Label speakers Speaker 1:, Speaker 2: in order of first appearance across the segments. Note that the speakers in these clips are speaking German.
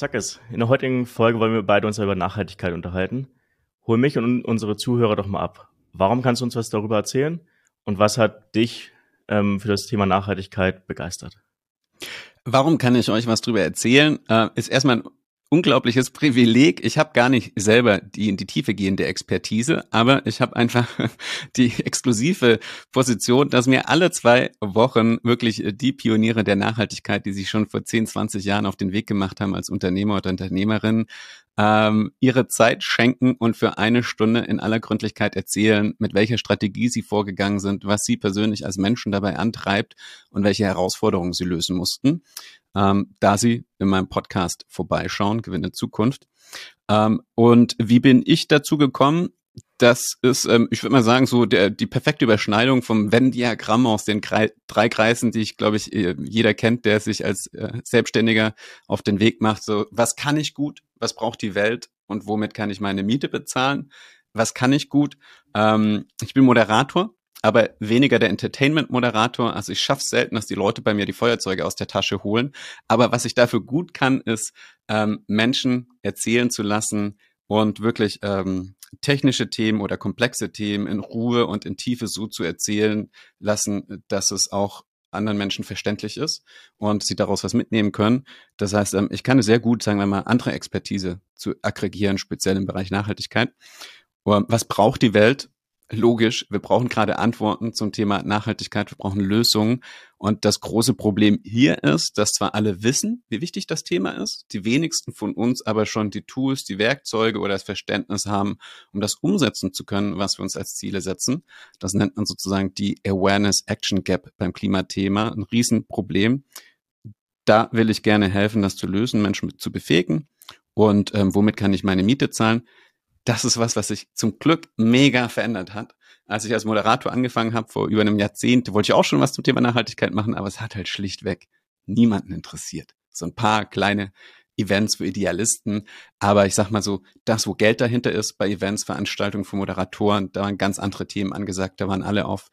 Speaker 1: Zack es. In der heutigen Folge wollen wir beide uns über Nachhaltigkeit unterhalten. Hol mich und unsere Zuhörer doch mal ab. Warum kannst du uns was darüber erzählen? Und was hat dich ähm, für das Thema Nachhaltigkeit begeistert?
Speaker 2: Warum kann ich euch was darüber erzählen? Äh, ist erstmal ein unglaubliches Privileg. Ich habe gar nicht selber die in die Tiefe gehende Expertise, aber ich habe einfach die exklusive Position, dass mir alle zwei Wochen wirklich die Pioniere der Nachhaltigkeit, die sich schon vor 10, 20 Jahren auf den Weg gemacht haben als Unternehmer oder Unternehmerin, ähm, ihre Zeit schenken und für eine Stunde in aller Gründlichkeit erzählen, mit welcher Strategie sie vorgegangen sind, was sie persönlich als Menschen dabei antreibt und welche Herausforderungen sie lösen mussten ähm, da Sie in meinem Podcast vorbeischauen, Gewinne Zukunft. Ähm, und wie bin ich dazu gekommen? Das ist, ähm, ich würde mal sagen, so der, die perfekte Überschneidung vom Venn-Diagramm aus den Kre drei Kreisen, die ich, glaube ich, äh, jeder kennt, der sich als äh, Selbstständiger auf den Weg macht. So, was kann ich gut? Was braucht die Welt? Und womit kann ich meine Miete bezahlen? Was kann ich gut? Ähm, ich bin Moderator aber weniger der Entertainment-Moderator. Also ich schaffe selten, dass die Leute bei mir die Feuerzeuge aus der Tasche holen. Aber was ich dafür gut kann, ist ähm, Menschen erzählen zu lassen und wirklich ähm, technische Themen oder komplexe Themen in Ruhe und in Tiefe so zu erzählen lassen, dass es auch anderen Menschen verständlich ist und sie daraus was mitnehmen können. Das heißt, ähm, ich kann sehr gut, sagen wir mal, andere Expertise zu aggregieren, speziell im Bereich Nachhaltigkeit. Was braucht die Welt? Logisch, wir brauchen gerade Antworten zum Thema Nachhaltigkeit, wir brauchen Lösungen. Und das große Problem hier ist, dass zwar alle wissen, wie wichtig das Thema ist, die wenigsten von uns aber schon die Tools, die Werkzeuge oder das Verständnis haben, um das umsetzen zu können, was wir uns als Ziele setzen. Das nennt man sozusagen die Awareness Action Gap beim Klimathema, ein Riesenproblem. Da will ich gerne helfen, das zu lösen, Menschen zu befähigen. Und ähm, womit kann ich meine Miete zahlen? Das ist was, was sich zum Glück mega verändert hat. Als ich als Moderator angefangen habe, vor über einem Jahrzehnt, wollte ich auch schon was zum Thema Nachhaltigkeit machen, aber es hat halt schlichtweg niemanden interessiert. So ein paar kleine Events für Idealisten. Aber ich sag mal so, das, wo Geld dahinter ist, bei Events, Veranstaltungen für Moderatoren, da waren ganz andere Themen angesagt. Da waren alle auf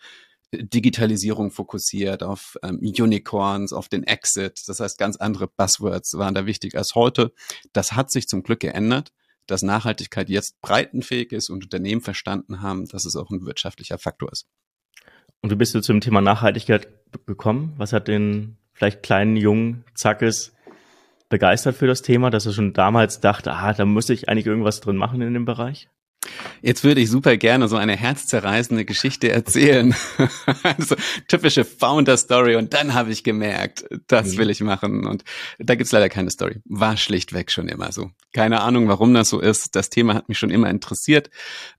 Speaker 2: Digitalisierung fokussiert, auf ähm, Unicorns, auf den Exit. Das heißt, ganz andere Buzzwords waren da wichtig als heute. Das hat sich zum Glück geändert dass Nachhaltigkeit jetzt breitenfähig ist und Unternehmen verstanden haben, dass es auch ein wirtschaftlicher Faktor ist.
Speaker 1: Und wie bist du zum Thema Nachhaltigkeit gekommen? Was hat den vielleicht kleinen jungen Zackes begeistert für das Thema, dass er schon damals dachte, ah, da muss ich eigentlich irgendwas drin machen in dem Bereich?
Speaker 2: Jetzt würde ich super gerne so eine herzzerreißende Geschichte erzählen. also typische Founder-Story und dann habe ich gemerkt, das mhm. will ich machen. Und da gibt's leider keine Story. War schlichtweg schon immer so. Keine Ahnung, warum das so ist. Das Thema hat mich schon immer interessiert.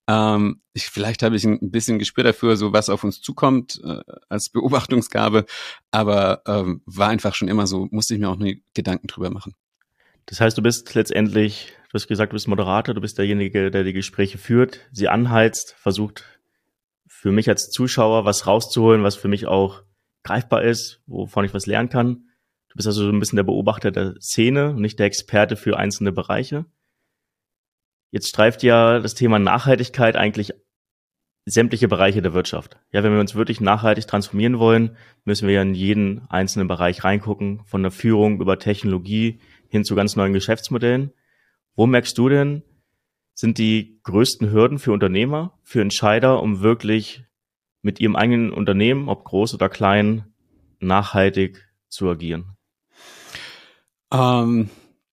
Speaker 2: Ähm, ich, vielleicht habe ich ein bisschen Gespür dafür, so was auf uns zukommt äh, als Beobachtungsgabe. Aber ähm, war einfach schon immer so, musste ich mir auch nie Gedanken drüber machen.
Speaker 1: Das heißt, du bist letztendlich Du hast gesagt, du bist Moderator, du bist derjenige, der die Gespräche führt, sie anheizt, versucht für mich als Zuschauer was rauszuholen, was für mich auch greifbar ist, wovon ich was lernen kann. Du bist also so ein bisschen der Beobachter der Szene und nicht der Experte für einzelne Bereiche. Jetzt streift ja das Thema Nachhaltigkeit eigentlich sämtliche Bereiche der Wirtschaft. Ja, wenn wir uns wirklich nachhaltig transformieren wollen, müssen wir ja in jeden einzelnen Bereich reingucken, von der Führung über Technologie hin zu ganz neuen Geschäftsmodellen. Wo merkst du denn, sind die größten Hürden für Unternehmer, für Entscheider, um wirklich mit ihrem eigenen Unternehmen, ob groß oder klein, nachhaltig zu agieren?
Speaker 2: Ähm,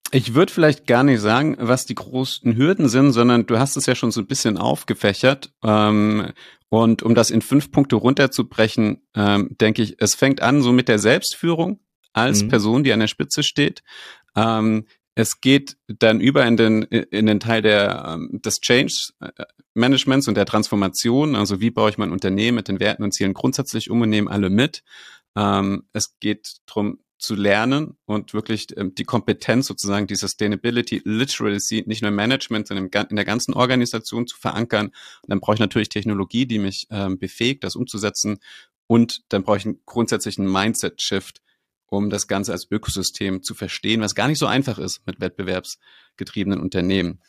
Speaker 2: ich würde vielleicht gar nicht sagen, was die größten Hürden sind, sondern du hast es ja schon so ein bisschen aufgefächert. Ähm, und um das in fünf Punkte runterzubrechen, ähm, denke ich, es fängt an so mit der Selbstführung als mhm. Person, die an der Spitze steht. Ähm, es geht dann über in den, in den Teil der, ähm, des Change äh, Managements und der Transformation. Also wie baue ich mein Unternehmen mit den Werten und Zielen grundsätzlich um und nehme alle mit. Ähm, es geht darum zu lernen und wirklich ähm, die Kompetenz sozusagen, die Sustainability Literacy, nicht nur im Management, sondern in der ganzen Organisation zu verankern. Und dann brauche ich natürlich Technologie, die mich befähigt, das umzusetzen. Und dann brauche ich einen grundsätzlichen Mindset-Shift, um das Ganze als Ökosystem zu verstehen, was gar nicht so einfach ist mit wettbewerbsgetriebenen Unternehmen.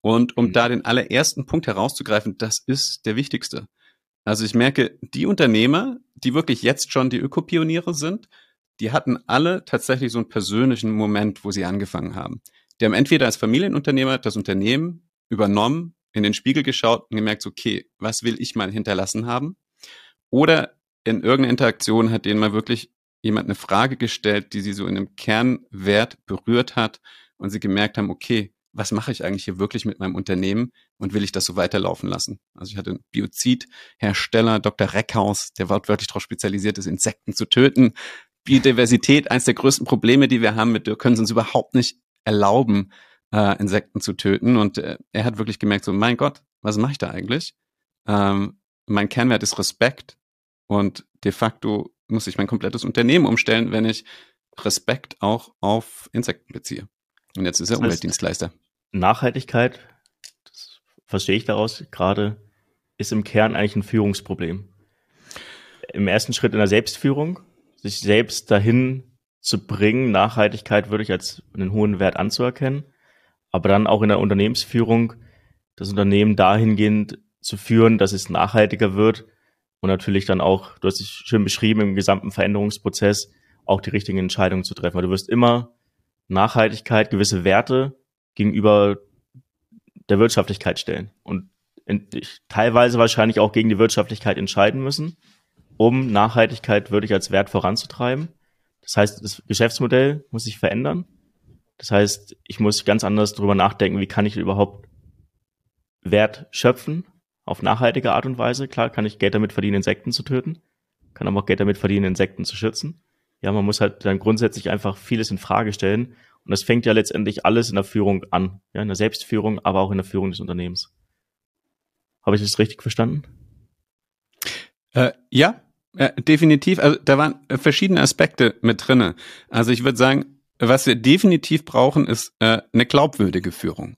Speaker 2: Und um mhm. da den allerersten Punkt herauszugreifen, das ist der wichtigste. Also ich merke, die Unternehmer, die wirklich jetzt schon die Ökopioniere sind, die hatten alle tatsächlich so einen persönlichen Moment, wo sie angefangen haben. Die haben entweder als Familienunternehmer das Unternehmen übernommen, in den Spiegel geschaut und gemerkt, okay, was will ich mal hinterlassen haben? Oder in irgendeiner Interaktion hat denen mal wirklich jemand eine Frage gestellt, die sie so in einem Kernwert berührt hat und sie gemerkt haben, okay, was mache ich eigentlich hier wirklich mit meinem Unternehmen und will ich das so weiterlaufen lassen? Also ich hatte einen Biozidhersteller, Dr. Reckhaus, der wortwörtlich darauf spezialisiert ist, Insekten zu töten. Biodiversität, eines der größten Probleme, die wir haben, mit wir können es uns überhaupt nicht erlauben, äh, Insekten zu töten. Und äh, er hat wirklich gemerkt, so, mein Gott, was mache ich da eigentlich? Ähm, mein Kernwert ist Respekt und de facto muss ich mein komplettes Unternehmen umstellen, wenn ich Respekt auch auf Insekten beziehe. Und jetzt ist er das heißt, Umweltdienstleister.
Speaker 1: Nachhaltigkeit, das verstehe ich daraus gerade, ist im Kern eigentlich ein Führungsproblem. Im ersten Schritt in der Selbstführung, sich selbst dahin zu bringen, Nachhaltigkeit würde ich als einen hohen Wert anzuerkennen, aber dann auch in der Unternehmensführung das Unternehmen dahingehend zu führen, dass es nachhaltiger wird und natürlich dann auch, du hast es schön beschrieben, im gesamten Veränderungsprozess auch die richtigen Entscheidungen zu treffen. Weil du wirst immer Nachhaltigkeit, gewisse Werte gegenüber der Wirtschaftlichkeit stellen und teilweise wahrscheinlich auch gegen die Wirtschaftlichkeit entscheiden müssen, um Nachhaltigkeit wirklich als Wert voranzutreiben. Das heißt, das Geschäftsmodell muss sich verändern. Das heißt, ich muss ganz anders darüber nachdenken, wie kann ich überhaupt Wert schöpfen auf nachhaltige Art und Weise. Klar, kann ich Geld damit verdienen, Insekten zu töten, kann aber auch Geld damit verdienen, Insekten zu schützen. Ja, man muss halt dann grundsätzlich einfach vieles in Frage stellen. Und das fängt ja letztendlich alles in der Führung an. Ja, in der Selbstführung, aber auch in der Führung des Unternehmens. Habe ich das richtig verstanden?
Speaker 2: Äh, ja, äh, definitiv. Also da waren verschiedene Aspekte mit drinne. Also ich würde sagen, was wir definitiv brauchen, ist äh, eine glaubwürdige Führung.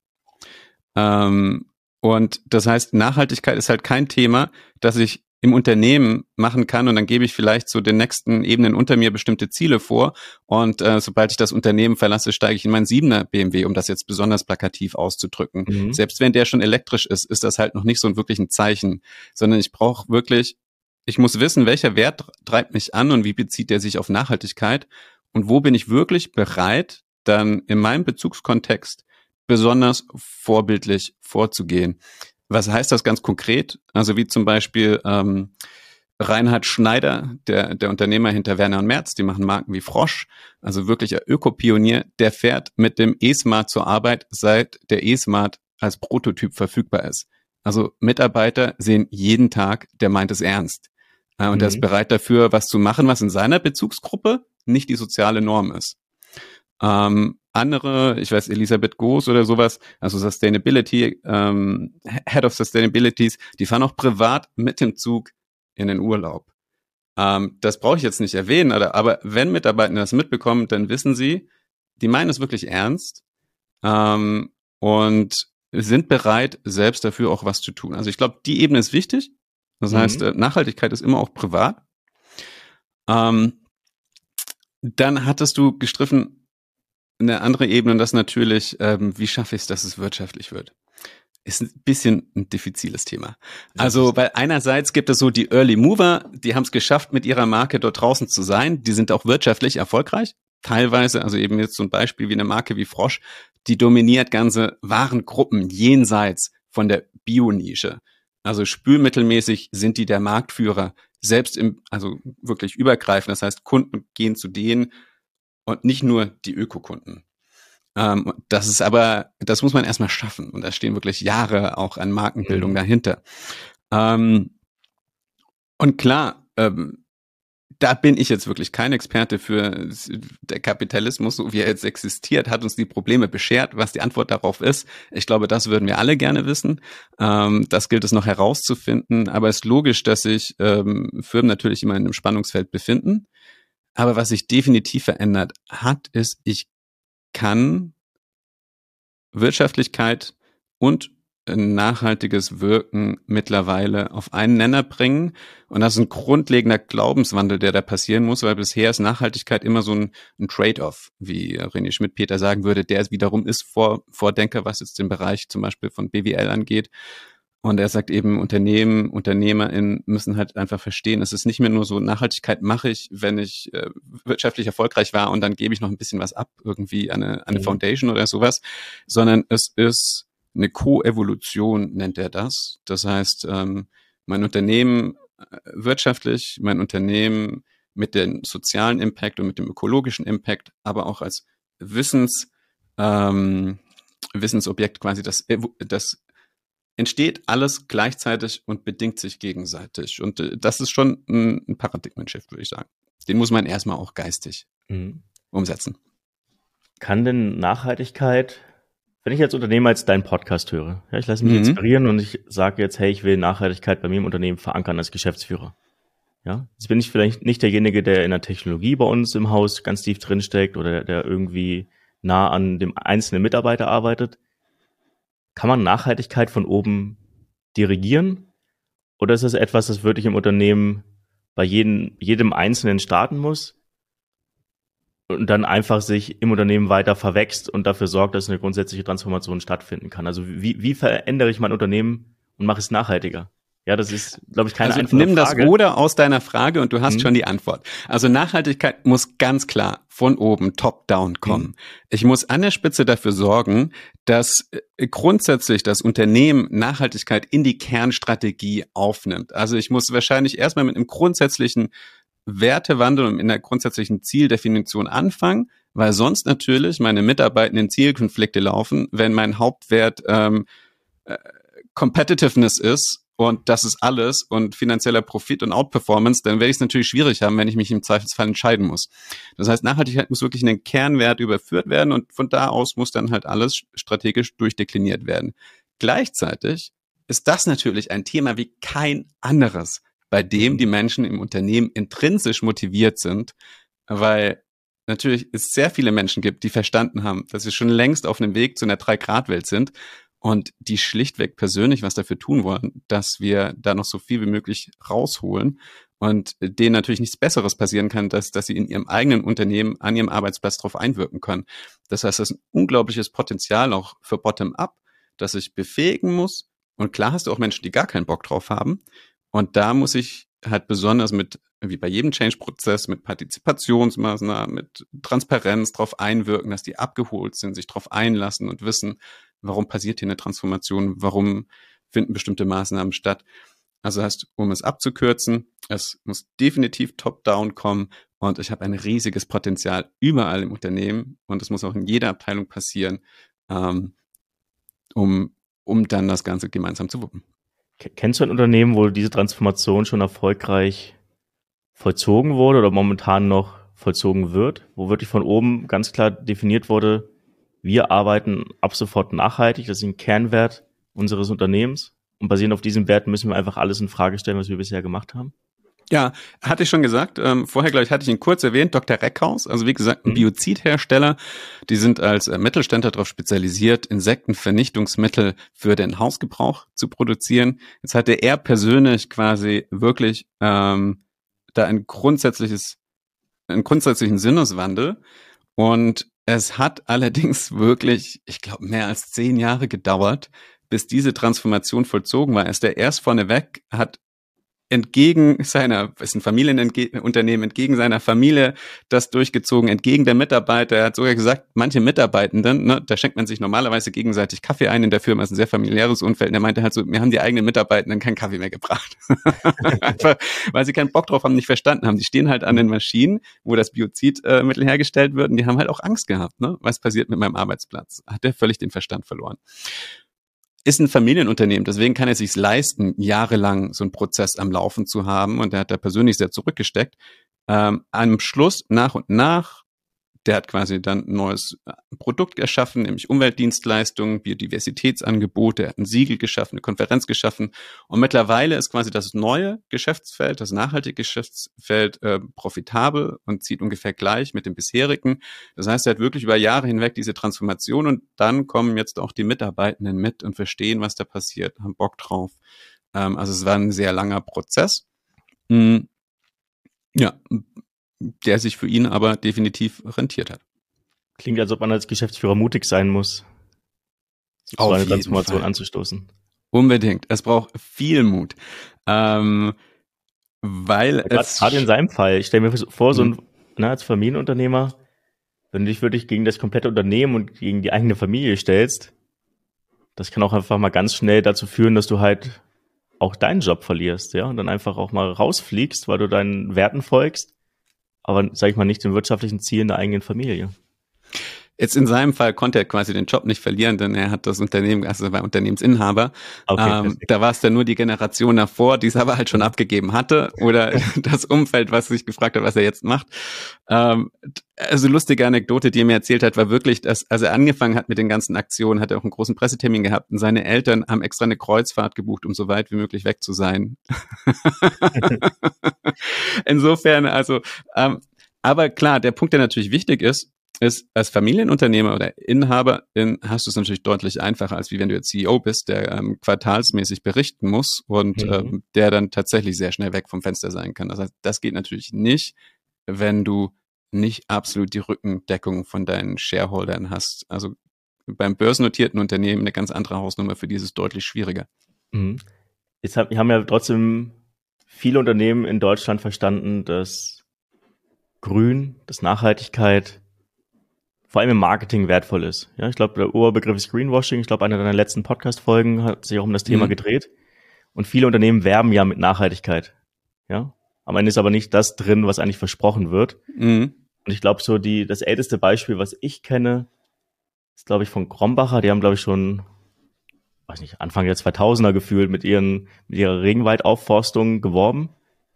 Speaker 2: Ähm, und das heißt, Nachhaltigkeit ist halt kein Thema, das ich im Unternehmen machen kann und dann gebe ich vielleicht so den nächsten Ebenen unter mir bestimmte Ziele vor und äh, sobald ich das Unternehmen verlasse, steige ich in meinen siebener BMW, um das jetzt besonders plakativ auszudrücken. Mhm. Selbst wenn der schon elektrisch ist, ist das halt noch nicht so ein wirklich ein Zeichen, sondern ich brauche wirklich, ich muss wissen, welcher Wert treibt mich an und wie bezieht der sich auf Nachhaltigkeit und wo bin ich wirklich bereit, dann in meinem Bezugskontext besonders vorbildlich vorzugehen. Was heißt das ganz konkret? Also wie zum Beispiel ähm, Reinhard Schneider, der, der Unternehmer hinter Werner und Merz, die machen Marken wie Frosch, also wirklich ein Ökopionier, der fährt mit dem E-Smart zur Arbeit, seit der E-Smart als Prototyp verfügbar ist. Also Mitarbeiter sehen jeden Tag, der meint es ernst. Äh, und mhm. der ist bereit dafür, was zu machen, was in seiner Bezugsgruppe nicht die soziale Norm ist. Ähm, andere, ich weiß, Elisabeth Goos oder sowas, also Sustainability, ähm, Head of Sustainabilities, die fahren auch privat mit dem Zug in den Urlaub. Ähm, das brauche ich jetzt nicht erwähnen, aber, aber wenn Mitarbeiter das mitbekommen, dann wissen sie, die meinen es wirklich ernst ähm, und sind bereit, selbst dafür auch was zu tun. Also ich glaube, die Ebene ist wichtig. Das mhm. heißt, äh, Nachhaltigkeit ist immer auch privat. Ähm, dann hattest du gestriffen, eine andere Ebene und das natürlich, ähm, wie schaffe ich es, dass es wirtschaftlich wird? Ist ein bisschen ein diffiziles Thema. Also, weil einerseits gibt es so die Early Mover, die haben es geschafft, mit ihrer Marke dort draußen zu sein. Die sind auch wirtschaftlich erfolgreich. Teilweise, also eben jetzt so ein Beispiel wie eine Marke wie Frosch, die dominiert ganze Warengruppen jenseits von der Bio-Nische. Also spülmittelmäßig sind die der Marktführer, selbst im, also wirklich übergreifend. Das heißt, Kunden gehen zu denen, und nicht nur die Ökokunden. Ähm, das ist aber, das muss man erstmal schaffen und da stehen wirklich Jahre auch an Markenbildung mhm. dahinter. Ähm, und klar, ähm, da bin ich jetzt wirklich kein Experte für der Kapitalismus, so wie er jetzt existiert, hat uns die Probleme beschert. Was die Antwort darauf ist, ich glaube, das würden wir alle gerne wissen. Ähm, das gilt es noch herauszufinden. Aber es ist logisch, dass sich ähm, Firmen natürlich immer in einem Spannungsfeld befinden. Aber was sich definitiv verändert hat, ist, ich kann Wirtschaftlichkeit und nachhaltiges Wirken mittlerweile auf einen Nenner bringen. Und das ist ein grundlegender Glaubenswandel, der da passieren muss, weil bisher ist Nachhaltigkeit immer so ein, ein Trade-off, wie René Schmidt-Peter sagen würde, der wiederum ist Vor Vordenker, was jetzt den Bereich zum Beispiel von BWL angeht. Und er sagt eben, Unternehmen, UnternehmerInnen müssen halt einfach verstehen, es ist nicht mehr nur so, Nachhaltigkeit mache ich, wenn ich äh, wirtschaftlich erfolgreich war und dann gebe ich noch ein bisschen was ab, irgendwie eine, eine mhm. Foundation oder sowas, sondern es ist eine Co-Evolution, nennt er das. Das heißt, ähm, mein Unternehmen äh, wirtschaftlich, mein Unternehmen mit dem sozialen Impact und mit dem ökologischen Impact, aber auch als Wissens, ähm, Wissensobjekt quasi das, das entsteht alles gleichzeitig und bedingt sich gegenseitig. Und äh, das ist schon ein, ein Paradigmenshift, würde ich sagen. Den muss man erstmal auch geistig mhm. umsetzen.
Speaker 1: Kann denn Nachhaltigkeit, wenn ich als Unternehmer jetzt deinen Podcast höre, ja, ich lasse mich mhm. inspirieren und ich sage jetzt, hey, ich will Nachhaltigkeit bei mir im Unternehmen verankern als Geschäftsführer. Ja, jetzt bin ich vielleicht nicht derjenige, der in der Technologie bei uns im Haus ganz tief drinsteckt oder der irgendwie nah an dem einzelnen Mitarbeiter arbeitet. Kann man Nachhaltigkeit von oben dirigieren? Oder ist das etwas, das wirklich im Unternehmen bei jedem, jedem Einzelnen starten muss und dann einfach sich im Unternehmen weiter verwächst und dafür sorgt, dass eine grundsätzliche Transformation stattfinden kann? Also wie, wie verändere ich mein Unternehmen und mache es nachhaltiger? Ja, das ist, glaube ich, keine
Speaker 2: also einfache nimm Frage. das Oder aus deiner Frage und du hast mhm. schon die Antwort. Also Nachhaltigkeit muss ganz klar von oben, top-down kommen. Mhm. Ich muss an der Spitze dafür sorgen, dass äh, grundsätzlich das Unternehmen Nachhaltigkeit in die Kernstrategie aufnimmt. Also ich muss wahrscheinlich erstmal mit einem grundsätzlichen Wertewandel und in der grundsätzlichen Zieldefinition anfangen, weil sonst natürlich meine mitarbeitenden Zielkonflikte laufen, wenn mein Hauptwert ähm, äh, Competitiveness ist und das ist alles und finanzieller Profit und Outperformance, dann werde ich es natürlich schwierig haben, wenn ich mich im Zweifelsfall entscheiden muss. Das heißt, Nachhaltigkeit muss wirklich in den Kernwert überführt werden und von da aus muss dann halt alles strategisch durchdekliniert werden. Gleichzeitig ist das natürlich ein Thema wie kein anderes, bei dem die Menschen im Unternehmen intrinsisch motiviert sind, weil natürlich es sehr viele Menschen gibt, die verstanden haben, dass sie schon längst auf einem Weg zu einer Drei-Grad-Welt sind und die schlichtweg persönlich was dafür tun wollen, dass wir da noch so viel wie möglich rausholen und denen natürlich nichts Besseres passieren kann, dass, dass sie in ihrem eigenen Unternehmen an ihrem Arbeitsplatz darauf einwirken können. Das heißt, das ist ein unglaubliches Potenzial auch für Bottom-up, das ich befähigen muss. Und klar hast du auch Menschen, die gar keinen Bock drauf haben. Und da muss ich halt besonders mit, wie bei jedem Change-Prozess, mit Partizipationsmaßnahmen, mit Transparenz darauf einwirken, dass die abgeholt sind, sich darauf einlassen und wissen, warum passiert hier eine Transformation, warum finden bestimmte Maßnahmen statt. Also heißt, um es abzukürzen, es muss definitiv top-down kommen und ich habe ein riesiges Potenzial überall im Unternehmen und es muss auch in jeder Abteilung passieren, ähm, um, um dann das Ganze gemeinsam zu wuppen.
Speaker 1: Kennst du ein Unternehmen, wo diese Transformation schon erfolgreich vollzogen wurde oder momentan noch vollzogen wird, wo wirklich von oben ganz klar definiert wurde, wir arbeiten ab sofort nachhaltig, das ist ein Kernwert unseres Unternehmens. Und basierend auf diesem Wert müssen wir einfach alles in Frage stellen, was wir bisher gemacht haben.
Speaker 2: Ja, hatte ich schon gesagt. Ähm, vorher, glaube ich, hatte ich ihn kurz erwähnt, Dr. Reckhaus, also wie gesagt, ein mhm. Biozidhersteller. Die sind als äh, Mittelständler darauf spezialisiert, Insektenvernichtungsmittel für den Hausgebrauch zu produzieren. Jetzt hatte er persönlich quasi wirklich ähm, da ein grundsätzliches, einen grundsätzlichen Sinneswandel. Und es hat allerdings wirklich, ich glaube, mehr als zehn Jahre gedauert, bis diese Transformation vollzogen war. Er ist der erst vorneweg, hat entgegen seiner, ist ein Familienunternehmen, entgegen seiner Familie das durchgezogen, entgegen der Mitarbeiter. Er hat sogar gesagt, manche Mitarbeitenden, ne, da schenkt man sich normalerweise gegenseitig Kaffee ein in der Firma, ist ein sehr familiäres Umfeld. Und er meinte halt so, mir haben die eigenen Mitarbeitenden keinen Kaffee mehr gebracht. Einfach, weil sie keinen Bock drauf haben, nicht verstanden haben. Die stehen halt an den Maschinen, wo das Biozidmittel äh, hergestellt wird und die haben halt auch Angst gehabt, ne? Was passiert mit meinem Arbeitsplatz? Hat der völlig den Verstand verloren ist ein Familienunternehmen, deswegen kann er sich leisten, jahrelang so einen Prozess am Laufen zu haben und er hat da persönlich sehr zurückgesteckt. Ähm, am Schluss nach und nach der hat quasi dann ein neues äh, Produkt erschaffen, nämlich Umweltdienstleistungen, Biodiversitätsangebote, er hat ein Siegel geschaffen, eine Konferenz geschaffen. Und mittlerweile ist quasi das neue Geschäftsfeld, das nachhaltige Geschäftsfeld äh, profitabel und zieht ungefähr gleich mit dem bisherigen. Das heißt, er hat wirklich über Jahre hinweg diese Transformation und dann kommen jetzt auch die Mitarbeitenden mit und verstehen, was da passiert, haben Bock drauf. Ähm, also es war ein sehr langer Prozess. Mhm. Ja, der sich für ihn aber definitiv rentiert hat.
Speaker 1: Klingt, als ob man als Geschäftsführer mutig sein muss, so eine Transformation Fall. anzustoßen.
Speaker 2: Unbedingt. Es braucht viel Mut. Ähm, weil
Speaker 1: ja,
Speaker 2: es.
Speaker 1: Gerade in seinem Fall. Ich stelle mir vor, so ein, mhm. na, als Familienunternehmer, wenn du dich wirklich gegen das komplette Unternehmen und gegen die eigene Familie stellst, das kann auch einfach mal ganz schnell dazu führen, dass du halt auch deinen Job verlierst, ja, und dann einfach auch mal rausfliegst, weil du deinen Werten folgst, aber sag ich mal nicht den wirtschaftlichen Zielen der eigenen Familie.
Speaker 2: Jetzt in seinem Fall konnte er quasi den Job nicht verlieren, denn er hat das Unternehmen, also er war Unternehmensinhaber. Okay, ähm, da war es dann nur die Generation davor, die es aber halt schon abgegeben hatte oder das Umfeld, was sich gefragt hat, was er jetzt macht. Ähm, also lustige Anekdote, die er mir erzählt hat, war wirklich, dass als er angefangen hat mit den ganzen Aktionen, hat er auch einen großen Pressetermin gehabt und seine Eltern haben extra eine Kreuzfahrt gebucht, um so weit wie möglich weg zu sein. Insofern, also, ähm, aber klar, der Punkt, der natürlich wichtig ist, ist, als Familienunternehmer oder Inhaberin hast du es natürlich deutlich einfacher, als wie wenn du jetzt CEO bist, der ähm, quartalsmäßig berichten muss und mhm. ähm, der dann tatsächlich sehr schnell weg vom Fenster sein kann. Das heißt, das geht natürlich nicht, wenn du nicht absolut die Rückendeckung von deinen Shareholdern hast. Also beim börsennotierten Unternehmen eine ganz andere Hausnummer, für die ist es deutlich schwieriger.
Speaker 1: Mhm. Jetzt haben, haben ja trotzdem viele Unternehmen in Deutschland verstanden, dass Grün, dass Nachhaltigkeit vor allem im Marketing wertvoll ist. Ja, ich glaube, der Oberbegriff ist Greenwashing. Ich glaube, einer deiner letzten Podcast-Folgen hat sich auch um das Thema mhm. gedreht. Und viele Unternehmen werben ja mit Nachhaltigkeit. Ja, am Ende ist aber nicht das drin, was eigentlich versprochen wird. Mhm. Und ich glaube, so die, das älteste Beispiel, was ich kenne, ist, glaube ich, von Krombacher. Die haben, glaube ich, schon, weiß nicht, Anfang der 2000er gefühlt mit ihren, mit ihrer Regenwaldaufforstung geworben.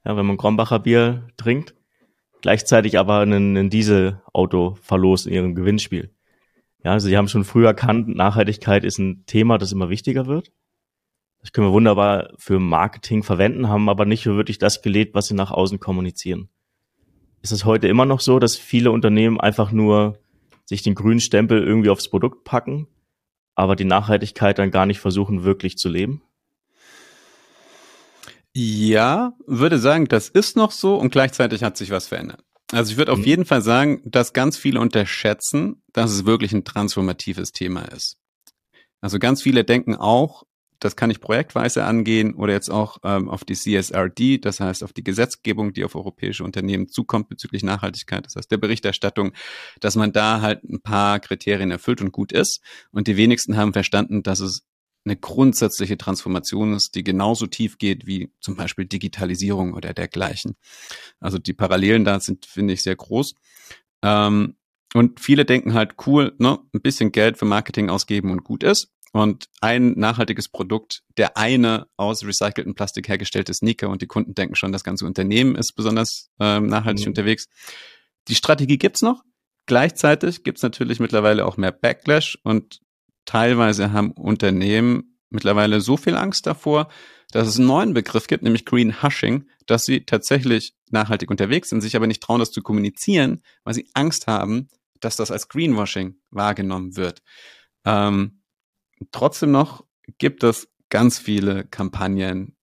Speaker 1: Ja, wenn man Krombacher Bier trinkt gleichzeitig aber ein, ein Dieselauto verlost in ihrem Gewinnspiel. Ja, also sie haben schon früh erkannt, Nachhaltigkeit ist ein Thema, das immer wichtiger wird. Das können wir wunderbar für Marketing verwenden, haben aber nicht wirklich das gelebt, was sie nach außen kommunizieren. Ist es heute immer noch so, dass viele Unternehmen einfach nur sich den grünen Stempel irgendwie aufs Produkt packen, aber die Nachhaltigkeit dann gar nicht versuchen, wirklich zu leben?
Speaker 2: Ja, würde sagen, das ist noch so und gleichzeitig hat sich was verändert. Also ich würde auf mhm. jeden Fall sagen, dass ganz viele unterschätzen, dass es wirklich ein transformatives Thema ist. Also ganz viele denken auch, das kann ich projektweise angehen oder jetzt auch ähm, auf die CSRD, das heißt auf die Gesetzgebung, die auf europäische Unternehmen zukommt bezüglich Nachhaltigkeit, das heißt der Berichterstattung, dass man da halt ein paar Kriterien erfüllt und gut ist. Und die wenigsten haben verstanden, dass es eine grundsätzliche Transformation ist, die genauso tief geht wie zum Beispiel Digitalisierung oder dergleichen. Also die Parallelen da sind, finde ich, sehr groß. Ähm, und viele denken halt, cool, ne, ein bisschen Geld für Marketing ausgeben und gut ist. Und ein nachhaltiges Produkt, der eine aus recyceltem Plastik hergestellte Sneaker und die Kunden denken schon, das ganze Unternehmen ist besonders ähm, nachhaltig mhm. unterwegs. Die Strategie gibt's noch. Gleichzeitig gibt's natürlich mittlerweile auch mehr Backlash und teilweise haben Unternehmen mittlerweile so viel Angst davor, dass es einen neuen Begriff gibt, nämlich Green Hushing, dass sie tatsächlich nachhaltig unterwegs sind, sich aber nicht trauen, das zu kommunizieren, weil sie Angst haben, dass das als Greenwashing wahrgenommen wird. Ähm, trotzdem noch gibt es ganz viele Kampagnen,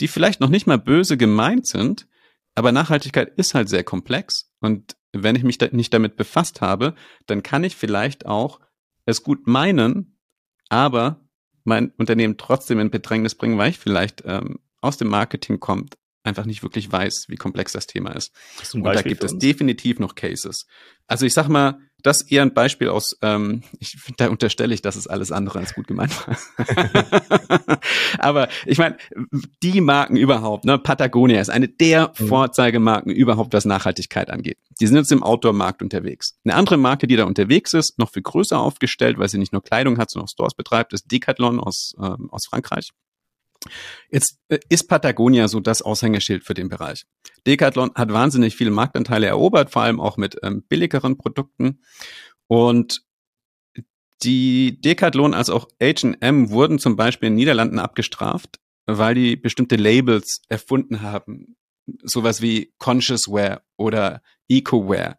Speaker 2: die vielleicht noch nicht mal böse gemeint sind, aber Nachhaltigkeit ist halt sehr komplex und wenn ich mich da nicht damit befasst habe, dann kann ich vielleicht auch es gut meinen, aber mein Unternehmen trotzdem in Bedrängnis bringen, weil ich vielleicht ähm, aus dem Marketing kommt, einfach nicht wirklich weiß, wie komplex das Thema ist. Und da gibt es definitiv noch Cases. Also ich sag mal, das eher ein Beispiel aus, ähm, ich, da unterstelle ich, dass es alles andere als gut gemeint war. Aber ich meine, die Marken überhaupt, ne, Patagonia ist eine der mhm. Vorzeigemarken überhaupt, was Nachhaltigkeit angeht. Die sind jetzt im Outdoor-Markt unterwegs. Eine andere Marke, die da unterwegs ist, noch viel größer aufgestellt, weil sie nicht nur Kleidung hat, sondern auch Stores betreibt, ist Decathlon aus, ähm, aus Frankreich. Jetzt äh, ist Patagonia so das Aushängeschild für den Bereich. Decathlon hat wahnsinnig viele Marktanteile erobert, vor allem auch mit ähm, billigeren Produkten. Und die Decathlon als auch H&M wurden zum Beispiel in den Niederlanden abgestraft, weil die bestimmte Labels erfunden haben. Sowas wie Conscious Wear oder Eco Wear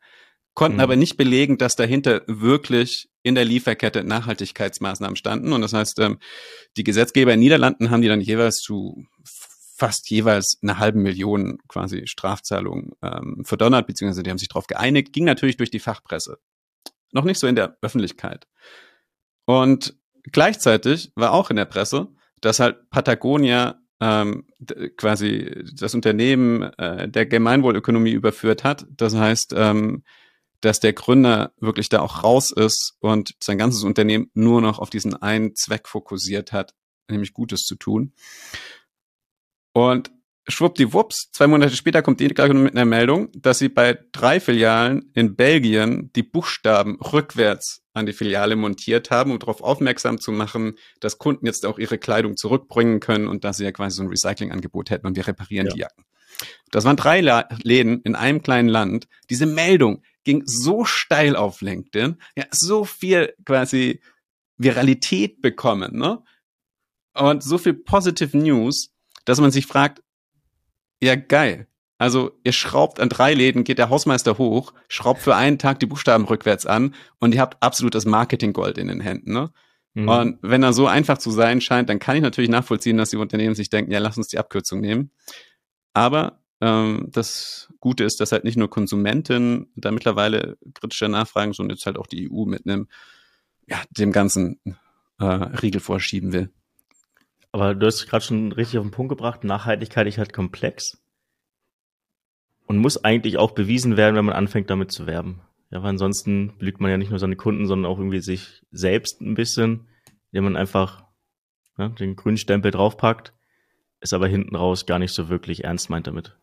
Speaker 2: konnten mhm. aber nicht belegen, dass dahinter wirklich in der Lieferkette Nachhaltigkeitsmaßnahmen standen. Und das heißt, ähm, die Gesetzgeber in Niederlanden haben die dann jeweils zu fast jeweils eine halben Million quasi Strafzahlungen ähm, verdonnert, beziehungsweise die haben sich darauf geeinigt, ging natürlich durch die Fachpresse. Noch nicht so in der Öffentlichkeit. Und gleichzeitig war auch in der Presse, dass halt Patagonia ähm, quasi das Unternehmen äh, der Gemeinwohlökonomie überführt hat. Das heißt, ähm, dass der Gründer wirklich da auch raus ist und sein ganzes Unternehmen nur noch auf diesen einen Zweck fokussiert hat, nämlich Gutes zu tun. Und schwuppdiwupps, zwei Monate später kommt die mit einer Meldung, dass sie bei drei Filialen in Belgien die Buchstaben rückwärts an die Filiale montiert haben, um darauf aufmerksam zu machen, dass Kunden jetzt auch ihre Kleidung zurückbringen können und dass sie ja quasi so ein Recyclingangebot hätten und wir reparieren ja. die Jacken. Das waren drei Läden in einem kleinen Land. Diese Meldung ging so steil auf LinkedIn, ja, so viel quasi Viralität bekommen, ne? Und so viel Positive News, dass man sich fragt, ja, geil. Also ihr schraubt an drei Läden, geht der Hausmeister hoch, schraubt für einen Tag die Buchstaben rückwärts an und ihr habt absolutes Marketinggold in den Händen. Ne? Mhm. Und wenn er so einfach zu sein scheint, dann kann ich natürlich nachvollziehen, dass die Unternehmen sich denken, ja, lass uns die Abkürzung nehmen. Aber ähm, das Gute ist, dass halt nicht nur Konsumenten da mittlerweile kritischer nachfragen, sondern jetzt halt auch die EU mit einem, ja, dem ganzen äh, Riegel vorschieben will.
Speaker 1: Aber du hast gerade schon richtig auf den Punkt gebracht, Nachhaltigkeit ist halt komplex und muss eigentlich auch bewiesen werden, wenn man anfängt damit zu werben. Ja, weil ansonsten belügt man ja nicht nur seine Kunden, sondern auch irgendwie sich selbst ein bisschen, indem man einfach ja, den grünen Stempel draufpackt, ist aber hinten raus gar nicht so wirklich ernst meint damit.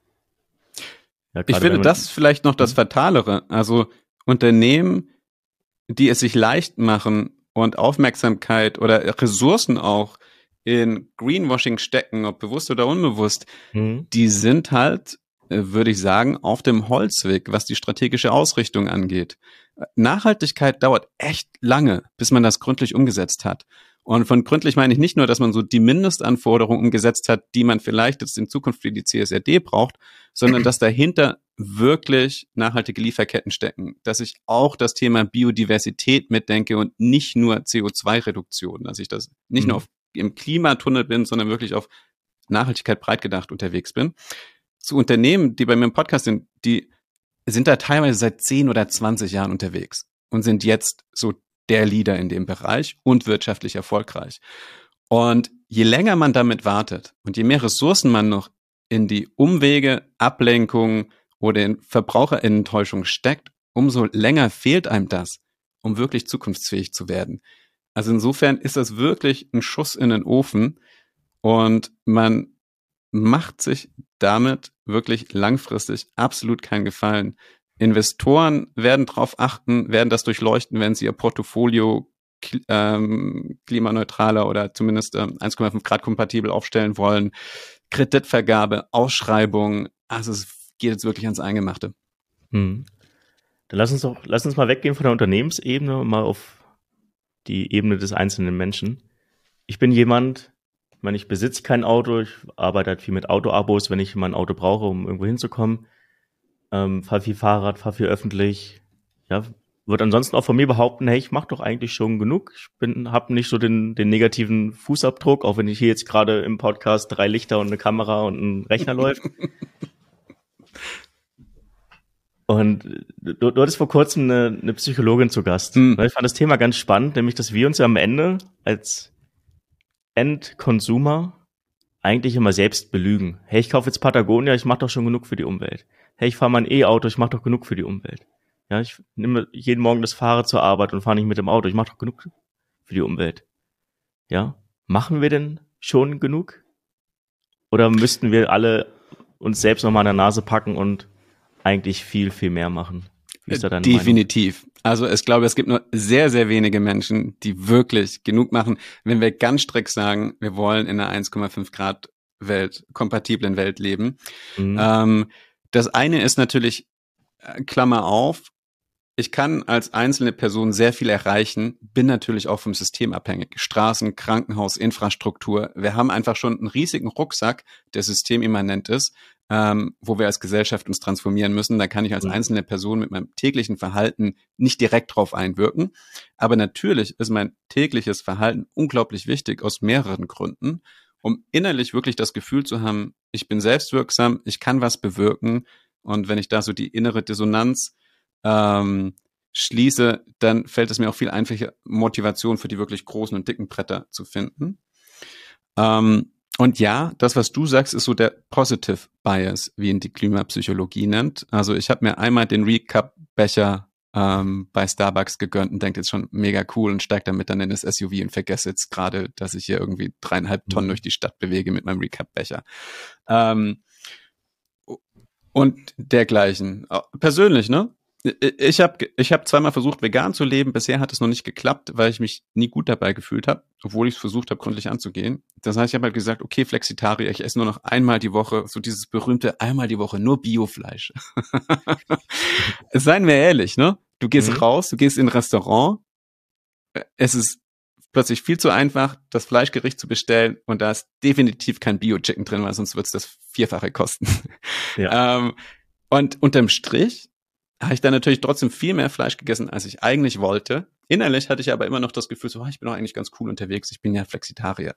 Speaker 2: Ja, ich finde das vielleicht noch das mhm. Fatalere. Also Unternehmen, die es sich leicht machen und Aufmerksamkeit oder Ressourcen auch in Greenwashing stecken, ob bewusst oder unbewusst, mhm. die sind halt, äh, würde ich sagen, auf dem Holzweg, was die strategische Ausrichtung angeht. Nachhaltigkeit dauert echt lange, bis man das gründlich umgesetzt hat. Und von gründlich meine ich nicht nur, dass man so die Mindestanforderungen umgesetzt hat, die man vielleicht jetzt in Zukunft für die CSRD braucht, sondern dass dahinter wirklich nachhaltige Lieferketten stecken, dass ich auch das Thema Biodiversität mitdenke und nicht nur CO2-Reduktion, dass ich das nicht mhm. nur auf im Klimatunnel bin, sondern wirklich auf Nachhaltigkeit breit gedacht unterwegs bin. Zu Unternehmen, die bei mir im Podcast sind, die sind da teilweise seit 10 oder 20 Jahren unterwegs und sind jetzt so der Leader in dem Bereich und wirtschaftlich erfolgreich. Und je länger man damit wartet und je mehr Ressourcen man noch in die Umwege, Ablenkung oder in Verbraucherinnentäuschung steckt, umso länger fehlt einem das, um wirklich zukunftsfähig zu werden. Also insofern ist das wirklich ein Schuss in den Ofen und man macht sich damit wirklich langfristig absolut keinen Gefallen. Investoren werden darauf achten, werden das durchleuchten, wenn sie ihr Portfolio ähm, klimaneutraler oder zumindest ähm, 1,5 Grad kompatibel aufstellen wollen. Kreditvergabe, Ausschreibung, also es geht jetzt wirklich ans Eingemachte. Hm.
Speaker 1: Dann lass uns doch, lass uns mal weggehen von der Unternehmensebene und mal auf die Ebene des einzelnen Menschen. Ich bin jemand, ich meine, ich besitze kein Auto, ich arbeite halt viel mit Autoabos, wenn ich mein Auto brauche, um irgendwo hinzukommen. Ähm, fahr viel Fahrrad, fahr viel öffentlich. Ja, würde ansonsten auch von mir behaupten, hey, ich mache doch eigentlich schon genug. Ich bin, habe nicht so den, den negativen Fußabdruck, auch wenn ich hier jetzt gerade im Podcast drei Lichter und eine Kamera und ein Rechner läuft. Und du, du hattest vor kurzem eine, eine Psychologin zu Gast. Hm. Ich fand das Thema ganz spannend, nämlich, dass wir uns ja am Ende als Endkonsumer eigentlich immer selbst belügen. Hey, ich kaufe jetzt Patagonia, ich mache doch schon genug für die Umwelt. Hey, ich fahre mein E-Auto, ich mache doch genug für die Umwelt. Ja, ich nehme jeden Morgen das Fahrrad zur Arbeit und fahre nicht mit dem Auto, ich mache doch genug für die Umwelt. Ja, machen wir denn schon genug? Oder müssten wir alle uns selbst nochmal an der Nase packen und eigentlich viel, viel mehr machen.
Speaker 2: Definitiv. Meinung? Also ich glaube, es gibt nur sehr, sehr wenige Menschen, die wirklich genug machen. Wenn wir ganz strikt sagen, wir wollen in einer 1,5 Grad Welt, kompatiblen Welt leben. Mhm. Ähm, das eine ist natürlich, äh, Klammer auf, ich kann als einzelne Person sehr viel erreichen, bin natürlich auch vom System abhängig. Straßen, Krankenhaus, Infrastruktur. Wir haben einfach schon einen riesigen Rucksack, der systemimmanent ist ähm, wo wir als Gesellschaft uns transformieren müssen. Da kann ich als mhm. einzelne Person mit meinem täglichen Verhalten nicht direkt drauf einwirken. Aber natürlich ist mein tägliches Verhalten unglaublich wichtig aus mehreren Gründen, um innerlich wirklich das Gefühl zu haben, ich bin selbstwirksam, ich kann was bewirken. Und wenn ich da so die innere Dissonanz ähm, schließe, dann fällt es mir auch viel einfacher, Motivation für die wirklich großen und dicken Bretter zu finden. Ähm, und ja, das, was du sagst, ist so der Positive Bias, wie ihn die Klimapsychologie nennt. Also ich habe mir einmal den Recap-Becher ähm, bei Starbucks gegönnt und denkt jetzt schon mega cool und steigt damit dann in das SUV und vergesse jetzt gerade, dass ich hier irgendwie dreieinhalb Tonnen mhm. durch die Stadt bewege mit meinem Recap-Becher. Ähm, und dergleichen. Persönlich, ne? Ich habe ich hab zweimal versucht, vegan zu leben. Bisher hat es noch nicht geklappt, weil ich mich nie gut dabei gefühlt habe, obwohl ich es versucht habe, gründlich anzugehen. Das heißt, ich habe halt gesagt, okay, Flexitarier, ich esse nur noch einmal die Woche, so dieses berühmte einmal die Woche, nur Biofleisch. Seien wir ehrlich, ne? Du gehst mhm. raus, du gehst in ein Restaurant, es ist plötzlich viel zu einfach, das Fleischgericht zu bestellen und da ist definitiv kein Bio-Chicken drin, weil sonst wird es das Vierfache kosten. Ja. ähm, und unterm Strich habe ich dann natürlich trotzdem viel mehr Fleisch gegessen, als ich eigentlich wollte. Innerlich hatte ich aber immer noch das Gefühl, so, oh, ich bin doch eigentlich ganz cool unterwegs, ich bin ja Flexitarier.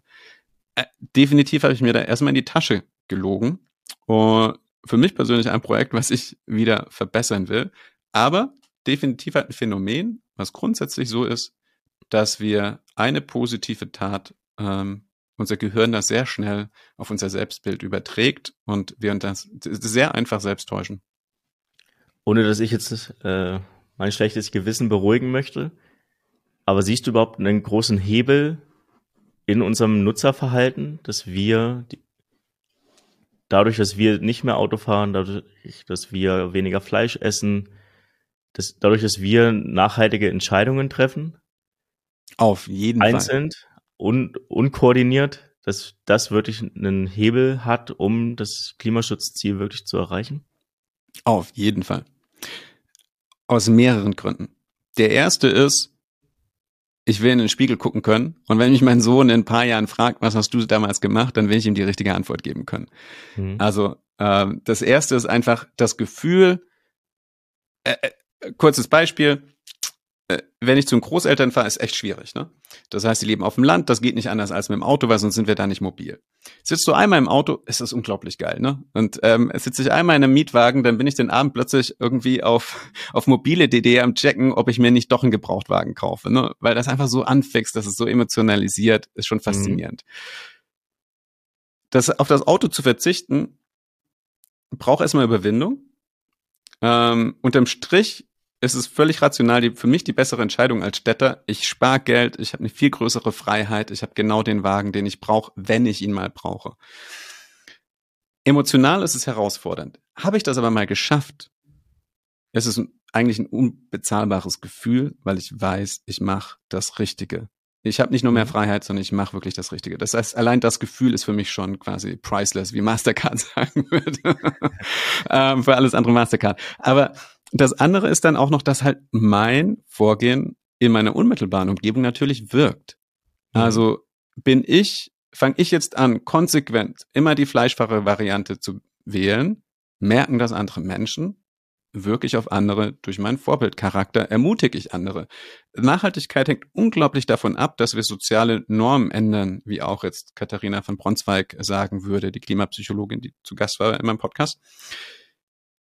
Speaker 2: Äh, definitiv habe ich mir da erstmal in die Tasche gelogen. Und für mich persönlich ein Projekt, was ich wieder verbessern will. Aber definitiv halt ein Phänomen, was grundsätzlich so ist, dass wir eine positive Tat ähm, unser Gehirn das sehr schnell auf unser Selbstbild überträgt und wir uns das sehr einfach selbst täuschen
Speaker 1: ohne dass ich jetzt äh, mein schlechtes Gewissen beruhigen möchte. Aber siehst du überhaupt einen großen Hebel in unserem Nutzerverhalten, dass wir die, dadurch, dass wir nicht mehr Auto fahren, dadurch, dass wir weniger Fleisch essen, dass, dadurch, dass wir nachhaltige Entscheidungen treffen?
Speaker 2: Auf jeden
Speaker 1: einzeln
Speaker 2: Fall.
Speaker 1: und unkoordiniert, dass das wirklich einen Hebel hat, um das Klimaschutzziel wirklich zu erreichen?
Speaker 2: Auf jeden Fall. Aus mehreren Gründen. Der erste ist, ich will in den Spiegel gucken können. Und wenn mich mein Sohn in ein paar Jahren fragt, was hast du damals gemacht, dann will ich ihm die richtige Antwort geben können. Mhm. Also äh, das erste ist einfach das Gefühl, äh, äh, kurzes Beispiel, wenn ich zu den Großeltern fahre, ist echt schwierig. Ne? Das heißt, sie leben auf dem Land, das geht nicht anders als mit dem Auto, weil sonst sind wir da nicht mobil. Sitzt du einmal im Auto, ist das unglaublich geil. Ne? Und ähm, sitze ich einmal in einem Mietwagen, dann bin ich den Abend plötzlich irgendwie auf, auf mobile DD am checken, ob ich mir nicht doch einen Gebrauchtwagen kaufe. Ne? Weil das einfach so anfixt, das ist so emotionalisiert, ist schon mhm. faszinierend. Mhm. Das, auf das Auto zu verzichten, braucht erstmal Überwindung. Ähm, unterm Strich ist es völlig rational, die, für mich die bessere Entscheidung als Städter. Ich spare Geld, ich habe eine viel größere Freiheit, ich habe genau den Wagen, den ich brauche, wenn ich ihn mal brauche. Emotional ist es herausfordernd. Habe ich das aber mal geschafft, es ist eigentlich ein unbezahlbares Gefühl, weil ich weiß, ich mache das Richtige. Ich habe nicht nur mehr mhm. Freiheit, sondern ich mache wirklich das Richtige. Das heißt, allein das Gefühl ist für mich schon quasi priceless, wie Mastercard sagen würde. ähm, für alles andere Mastercard. Aber das andere ist dann auch noch, dass halt mein Vorgehen in meiner unmittelbaren Umgebung natürlich wirkt. Mhm. Also bin ich, fange ich jetzt an, konsequent immer die fleischfache Variante zu wählen, merken das andere Menschen, wirke ich auf andere durch meinen Vorbildcharakter, ermutige ich andere. Nachhaltigkeit hängt unglaublich davon ab, dass wir soziale Normen ändern, wie auch jetzt Katharina von Bronzweig sagen würde, die Klimapsychologin, die zu Gast war in meinem Podcast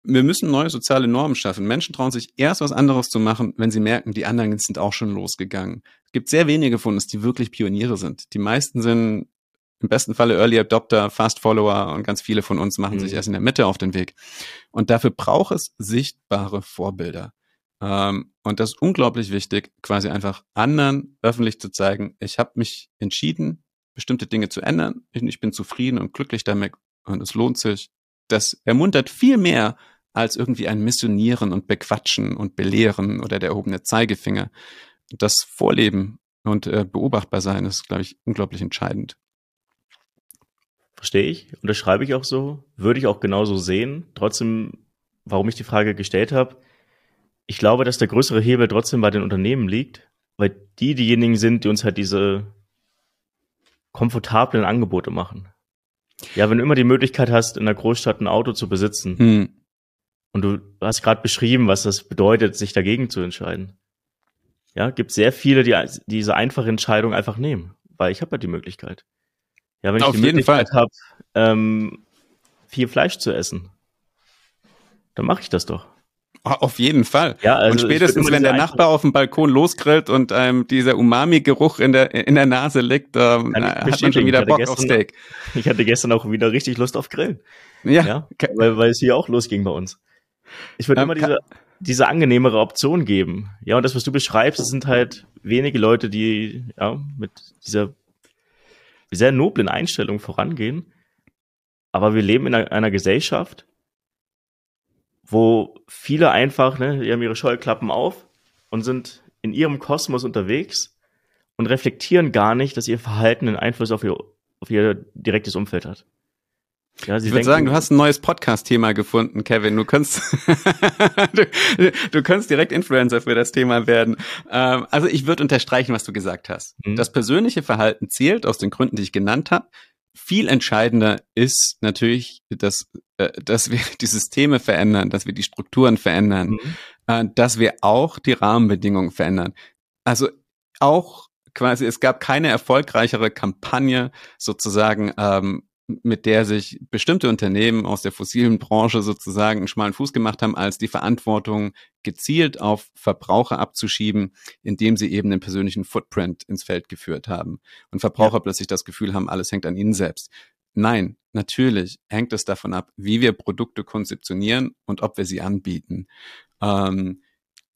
Speaker 2: wir müssen neue soziale Normen schaffen. Menschen trauen sich erst was anderes zu machen, wenn sie merken, die anderen sind auch schon losgegangen. Es gibt sehr wenige von uns, die wirklich Pioniere sind. Die meisten sind im besten Falle Early Adopter, Fast Follower und ganz viele von uns machen mhm. sich erst in der Mitte auf den Weg. Und dafür braucht es sichtbare Vorbilder. Ähm, und das ist unglaublich wichtig, quasi einfach anderen öffentlich zu zeigen, ich habe mich entschieden, bestimmte Dinge zu ändern. Ich, ich bin zufrieden und glücklich damit und es lohnt sich. Das ermuntert viel mehr, als irgendwie ein Missionieren und Bequatschen und Belehren oder der erhobene Zeigefinger. Das Vorleben und äh, beobachtbar sein ist, glaube ich, unglaublich entscheidend.
Speaker 1: Verstehe ich, unterschreibe ich auch so, würde ich auch genauso sehen. Trotzdem, warum ich die Frage gestellt habe, ich glaube, dass der größere Hebel trotzdem bei den Unternehmen liegt, weil die diejenigen sind, die uns halt diese komfortablen Angebote machen. Ja, wenn du immer die Möglichkeit hast, in der Großstadt ein Auto zu besitzen, hm. Und du hast gerade beschrieben, was das bedeutet, sich dagegen zu entscheiden. Ja, gibt sehr viele, die diese einfache Entscheidung einfach nehmen, weil ich habe ja die Möglichkeit. Ja, wenn ich Auf die Möglichkeit habe, ähm, viel Fleisch zu essen, dann mache ich das doch.
Speaker 2: Auf jeden Fall.
Speaker 1: Ja, also
Speaker 2: und spätestens, wenn der Nachbar auf dem Balkon losgrillt und ähm, dieser Umami-Geruch in der, in der Nase liegt, ähm, hat man schon wieder Bock gestern, auf Steak.
Speaker 1: Ich hatte gestern auch wieder richtig Lust auf Grillen. Ja. ja weil, weil es hier auch losging bei uns. Ich würde ähm, immer diese, diese angenehmere Option geben. Ja, und das, was du beschreibst, das sind halt wenige Leute, die ja mit dieser sehr noblen Einstellung vorangehen. Aber wir leben in einer, einer Gesellschaft, wo viele einfach, ne, die haben ihre Scheuklappen auf und sind in ihrem Kosmos unterwegs und reflektieren gar nicht, dass ihr Verhalten einen Einfluss auf ihr, auf ihr direktes Umfeld hat.
Speaker 2: Ja, ich würde sagen, du hast ein neues Podcast-Thema gefunden, Kevin. Du kannst, du, du kannst direkt Influencer für das Thema werden. Ähm, also ich würde unterstreichen, was du gesagt hast. Mhm. Das persönliche Verhalten zählt aus den Gründen, die ich genannt habe. Viel entscheidender ist natürlich, dass, äh, dass wir die Systeme verändern, dass wir die Strukturen verändern, mhm. äh, dass wir auch die Rahmenbedingungen verändern. Also auch quasi, es gab keine erfolgreichere Kampagne sozusagen ähm, mit der sich bestimmte Unternehmen aus der fossilen Branche sozusagen einen schmalen Fuß gemacht haben, als die Verantwortung gezielt auf Verbraucher abzuschieben, indem sie eben den persönlichen Footprint ins Feld geführt haben. Und Verbraucher ja. plötzlich das Gefühl haben, alles hängt an ihnen selbst. Nein, natürlich hängt es davon ab, wie wir Produkte konzeptionieren und ob wir sie anbieten. Ähm,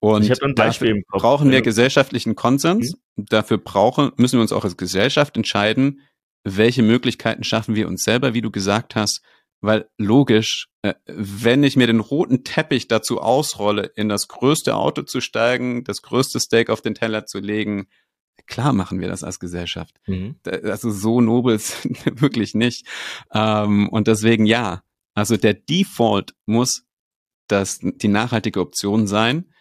Speaker 2: und dafür brauchen wir gesellschaftlichen Konsens. Mhm. Dafür brauchen, müssen wir uns auch als Gesellschaft entscheiden, welche Möglichkeiten schaffen wir uns selber, wie du gesagt hast, weil logisch, äh, wenn ich mir den roten Teppich dazu ausrolle, in das größte Auto zu steigen, das größte Steak auf den Teller zu legen, klar machen wir das als Gesellschaft. Mhm. Also so nobel sind wirklich nicht. Ähm, und deswegen ja, also der Default muss das die nachhaltige Option sein.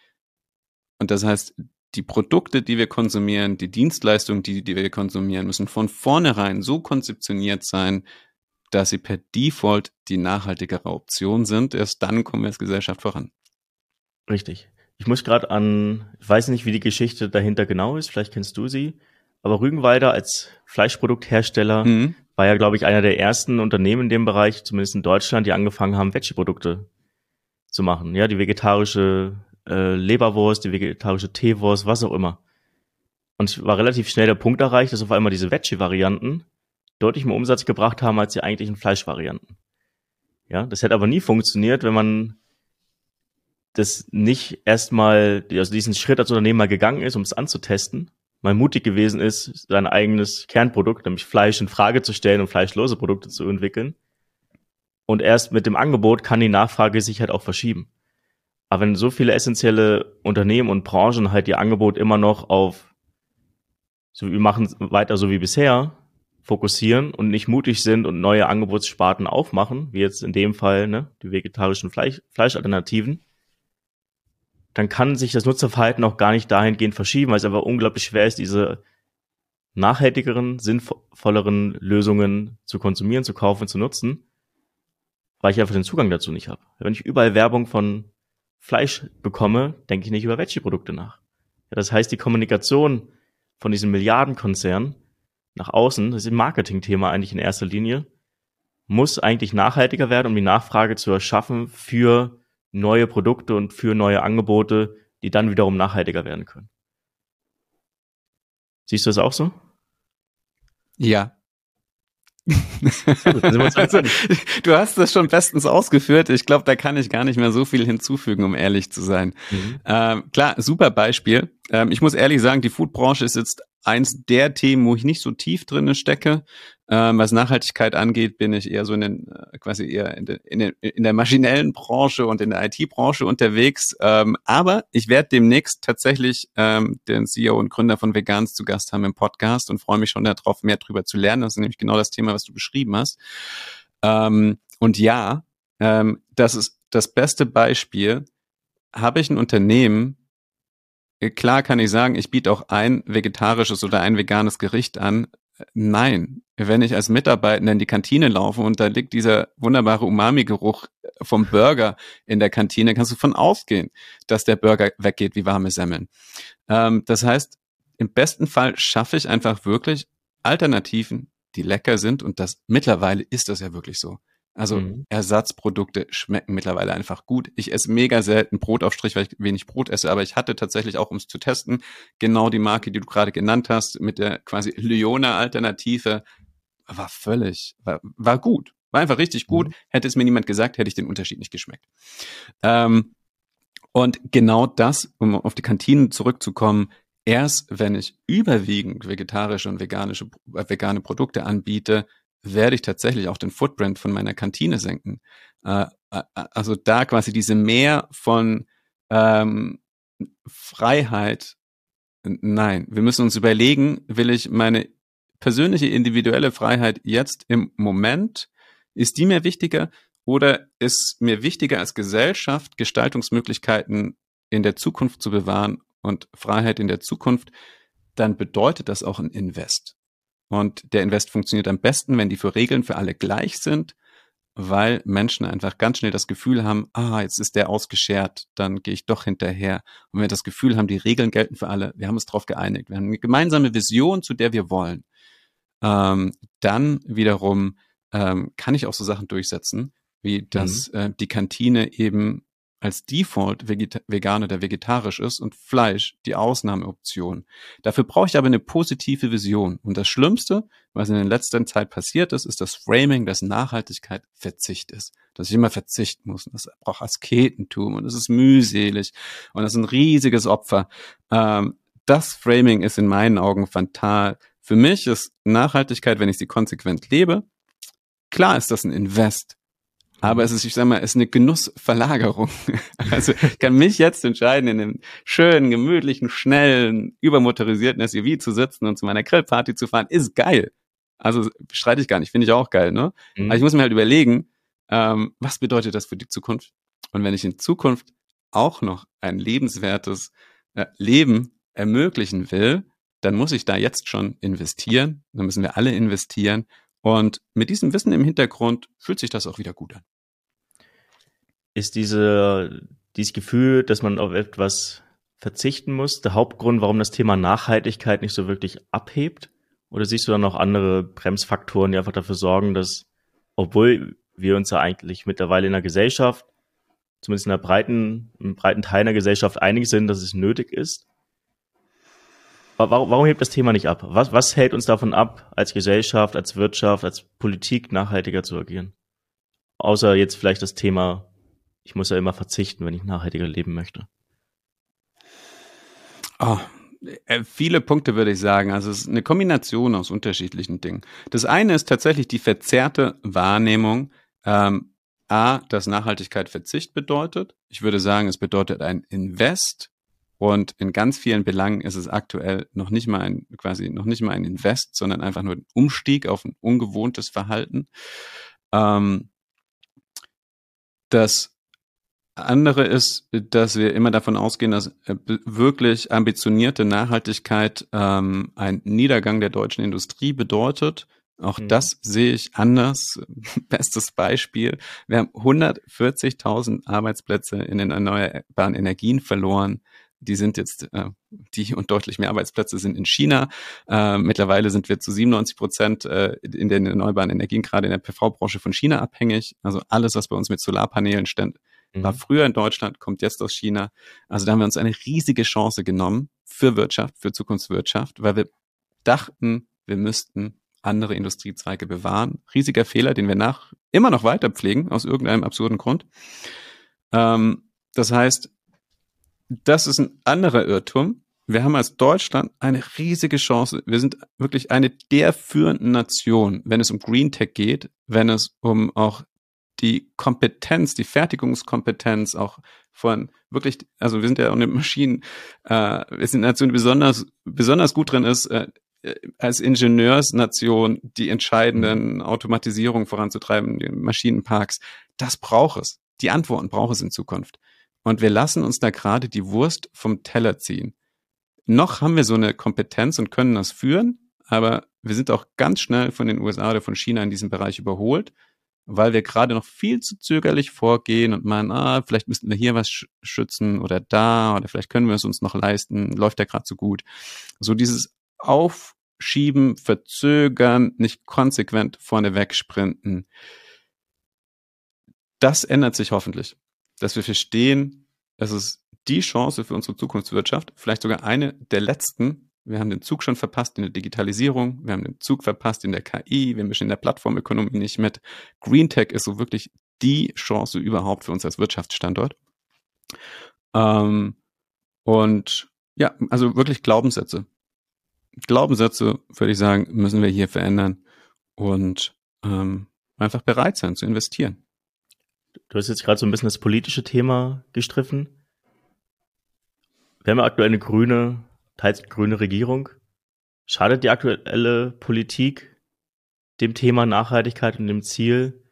Speaker 2: Und das heißt, die Produkte, die wir konsumieren, die Dienstleistungen, die, die wir konsumieren, müssen von vornherein so konzeptioniert sein, dass sie per Default die nachhaltigere Option sind. Erst dann kommen wir als Gesellschaft voran.
Speaker 1: Richtig. Ich muss gerade an, ich weiß nicht, wie die Geschichte dahinter genau ist, vielleicht kennst du sie, aber Rügenweider als Fleischprodukthersteller mhm. war ja, glaube ich, einer der ersten Unternehmen in dem Bereich, zumindest in Deutschland, die angefangen haben, Veggie-Produkte zu machen. Ja, die vegetarische äh, Leberwurst, die vegetarische Teewurst, was auch immer. Und es war relativ schnell der Punkt erreicht, dass auf einmal diese Veggie-Varianten deutlich mehr Umsatz gebracht haben als die eigentlichen Fleischvarianten. Ja, das hätte aber nie funktioniert, wenn man das nicht erstmal, also diesen Schritt als Unternehmen mal gegangen ist, um es anzutesten, mal mutig gewesen ist, sein eigenes Kernprodukt, nämlich Fleisch in Frage zu stellen und fleischlose Produkte zu entwickeln. Und erst mit dem Angebot kann die Nachfrage sich halt auch verschieben. Aber wenn so viele essentielle Unternehmen und Branchen halt ihr Angebot immer noch auf, so wir machen weiter so wie bisher, fokussieren und nicht mutig sind und neue Angebotssparten aufmachen, wie jetzt in dem Fall ne, die vegetarischen Fleisch, Fleischalternativen, dann kann sich das Nutzerverhalten auch gar nicht dahingehend verschieben, weil es einfach unglaublich schwer ist, diese nachhaltigeren, sinnvolleren Lösungen zu konsumieren, zu kaufen, zu nutzen, weil ich einfach den Zugang dazu nicht habe. Wenn ich überall Werbung von Fleisch bekomme, denke ich nicht über Veggie-Produkte nach. Ja, das heißt, die Kommunikation von diesem Milliardenkonzern nach außen, das ist ein Marketingthema eigentlich in erster Linie, muss eigentlich nachhaltiger werden, um die Nachfrage zu erschaffen für neue Produkte und für neue Angebote, die dann wiederum nachhaltiger werden können. Siehst du das auch so?
Speaker 2: Ja, du hast das schon bestens ausgeführt. Ich glaube, da kann ich gar nicht mehr so viel hinzufügen, um ehrlich zu sein. Mhm. Ähm, klar, super Beispiel. Ähm, ich muss ehrlich sagen, die Foodbranche ist jetzt eins der Themen, wo ich nicht so tief drinne stecke. Ähm, was Nachhaltigkeit angeht, bin ich eher so in den, äh, quasi eher in, de, in, den, in der maschinellen Branche und in der IT-Branche unterwegs. Ähm, aber ich werde demnächst tatsächlich ähm, den CEO und Gründer von Vegans zu Gast haben im Podcast und freue mich schon darauf, mehr drüber zu lernen. Das ist nämlich genau das Thema, was du beschrieben hast. Ähm, und ja, ähm, das ist das beste Beispiel. Habe ich ein Unternehmen, Klar kann ich sagen, ich biete auch ein vegetarisches oder ein veganes Gericht an. Nein, wenn ich als Mitarbeitender in die Kantine laufe und da liegt dieser wunderbare Umami-Geruch vom Burger in der Kantine, kannst du von ausgehen, dass der Burger weggeht wie warme Semmeln. Ähm, das heißt, im besten Fall schaffe ich einfach wirklich Alternativen, die lecker sind und das mittlerweile ist das ja wirklich so. Also mhm. Ersatzprodukte schmecken mittlerweile einfach gut. Ich esse mega selten Brotaufstrich, weil ich wenig Brot esse, aber ich hatte tatsächlich auch, um es zu testen, genau die Marke, die du gerade genannt hast, mit der quasi Lyona-Alternative, war völlig, war, war gut. War einfach richtig gut. Mhm. Hätte es mir niemand gesagt, hätte ich den Unterschied nicht geschmeckt. Ähm, und genau das, um auf die Kantinen zurückzukommen, erst wenn ich überwiegend vegetarische und veganische, äh, vegane Produkte anbiete, werde ich tatsächlich auch den Footprint von meiner Kantine senken. Äh, äh, also da quasi diese Mehr von ähm, Freiheit. Nein, wir müssen uns überlegen, will ich meine persönliche individuelle Freiheit jetzt im Moment, ist die mir wichtiger oder ist mir wichtiger als Gesellschaft Gestaltungsmöglichkeiten in der Zukunft zu bewahren und Freiheit in der Zukunft, dann bedeutet das auch ein Invest. Und der Invest funktioniert am besten, wenn die für Regeln für alle gleich sind, weil Menschen einfach ganz schnell das Gefühl haben, ah, jetzt ist der ausgeschert, dann gehe ich doch hinterher. Und wenn wir das Gefühl haben, die Regeln gelten für alle, wir haben uns darauf geeinigt, wir haben eine gemeinsame Vision, zu der wir wollen, ähm, dann wiederum ähm, kann ich auch so Sachen durchsetzen, wie dass mhm. äh, die Kantine eben als Default vegan oder vegetarisch ist und Fleisch die Ausnahmeoption. Dafür brauche ich aber eine positive Vision. Und das Schlimmste, was in der letzten Zeit passiert ist, ist das Framing, dass Nachhaltigkeit Verzicht ist. Dass ich immer verzichten muss. Und das braucht Asketentum und es ist mühselig und das ist ein riesiges Opfer. Ähm, das Framing ist in meinen Augen fatal. Für mich ist Nachhaltigkeit, wenn ich sie konsequent lebe, klar ist das ein Invest. Aber es ist, ich sag mal, es ist eine Genussverlagerung. Also ich kann mich jetzt entscheiden, in einem schönen, gemütlichen, schnellen, übermotorisierten SUV zu sitzen und zu meiner Grillparty zu fahren, ist geil. Also streite ich gar nicht, finde ich auch geil, ne? Mhm. Aber ich muss mir halt überlegen, ähm, was bedeutet das für die Zukunft? Und wenn ich in Zukunft auch noch ein lebenswertes äh, Leben ermöglichen will, dann muss ich da jetzt schon investieren. Dann müssen wir alle investieren. Und mit diesem Wissen im Hintergrund fühlt sich das auch wieder gut an.
Speaker 1: Ist diese, dieses Gefühl, dass man auf etwas verzichten muss, der Hauptgrund, warum das Thema Nachhaltigkeit nicht so wirklich abhebt? Oder siehst du dann noch andere Bremsfaktoren, die einfach dafür sorgen, dass, obwohl wir uns ja eigentlich mittlerweile in der Gesellschaft, zumindest in der breiten, im breiten Teil der Gesellschaft einig sind, dass es nötig ist, Warum, warum hebt das Thema nicht ab? Was, was hält uns davon ab, als Gesellschaft, als Wirtschaft, als Politik nachhaltiger zu agieren? Außer jetzt vielleicht das Thema, ich muss ja immer verzichten, wenn ich nachhaltiger leben möchte.
Speaker 2: Oh, viele Punkte würde ich sagen. Also es ist eine Kombination aus unterschiedlichen Dingen. Das eine ist tatsächlich die verzerrte Wahrnehmung, ähm, A, dass Nachhaltigkeit Verzicht bedeutet. Ich würde sagen, es bedeutet ein Invest und in ganz vielen Belangen ist es aktuell noch nicht mal ein, quasi noch nicht mal ein Invest, sondern einfach nur ein Umstieg auf ein ungewohntes Verhalten. Ähm, das andere ist, dass wir immer davon ausgehen, dass äh, wirklich ambitionierte Nachhaltigkeit ähm, ein Niedergang der deutschen Industrie bedeutet. Auch mhm. das sehe ich anders. Bestes Beispiel. Wir haben 140.000 Arbeitsplätze in den erneuerbaren Energien verloren die sind jetzt, äh, die und deutlich mehr Arbeitsplätze sind in China. Äh, mittlerweile sind wir zu 97 Prozent äh, in den erneuerbaren Energien, gerade in der PV-Branche von China abhängig. Also alles, was bei uns mit Solarpanelen stand, mhm. war früher in Deutschland, kommt jetzt aus China. Also da haben wir uns eine riesige Chance genommen für Wirtschaft, für Zukunftswirtschaft, weil wir dachten, wir müssten andere Industriezweige bewahren. Riesiger Fehler, den wir nach immer noch weiter pflegen, aus irgendeinem absurden Grund. Ähm, das heißt, das ist ein anderer Irrtum. Wir haben als Deutschland eine riesige Chance. Wir sind wirklich eine der führenden Nationen, wenn es um Green Tech geht, wenn es um auch die Kompetenz, die Fertigungskompetenz auch von wirklich, also wir sind ja auch eine Maschinen, äh, wir sind eine Nation, die besonders, besonders gut drin ist, äh, als Ingenieursnation die entscheidenden Automatisierungen voranzutreiben, die Maschinenparks. Das braucht es. Die Antworten braucht es in Zukunft. Und wir lassen uns da gerade die Wurst vom Teller ziehen. Noch haben wir so eine Kompetenz und können das führen, aber wir sind auch ganz schnell von den USA oder von China in diesem Bereich überholt, weil wir gerade noch viel zu zögerlich vorgehen und meinen, ah, vielleicht müssten wir hier was schützen oder da oder vielleicht können wir es uns noch leisten, läuft ja gerade so gut. So dieses Aufschieben, Verzögern, nicht konsequent vorne wegsprinten das ändert sich hoffentlich, dass wir verstehen, es ist die Chance für unsere Zukunftswirtschaft, vielleicht sogar eine der letzten. Wir haben den Zug schon verpasst in der Digitalisierung, wir haben den Zug verpasst in der KI, wir mischen in der Plattformökonomie nicht mit. Green Tech ist so wirklich die Chance überhaupt für uns als Wirtschaftsstandort. Ähm, und ja, also wirklich Glaubenssätze. Glaubenssätze, würde ich sagen, müssen wir hier verändern und ähm, einfach bereit sein zu investieren.
Speaker 1: Du hast jetzt gerade so ein bisschen das politische Thema gestriffen. Wir haben ja aktuell eine grüne, teils grüne Regierung. Schadet die aktuelle Politik dem Thema Nachhaltigkeit und dem Ziel,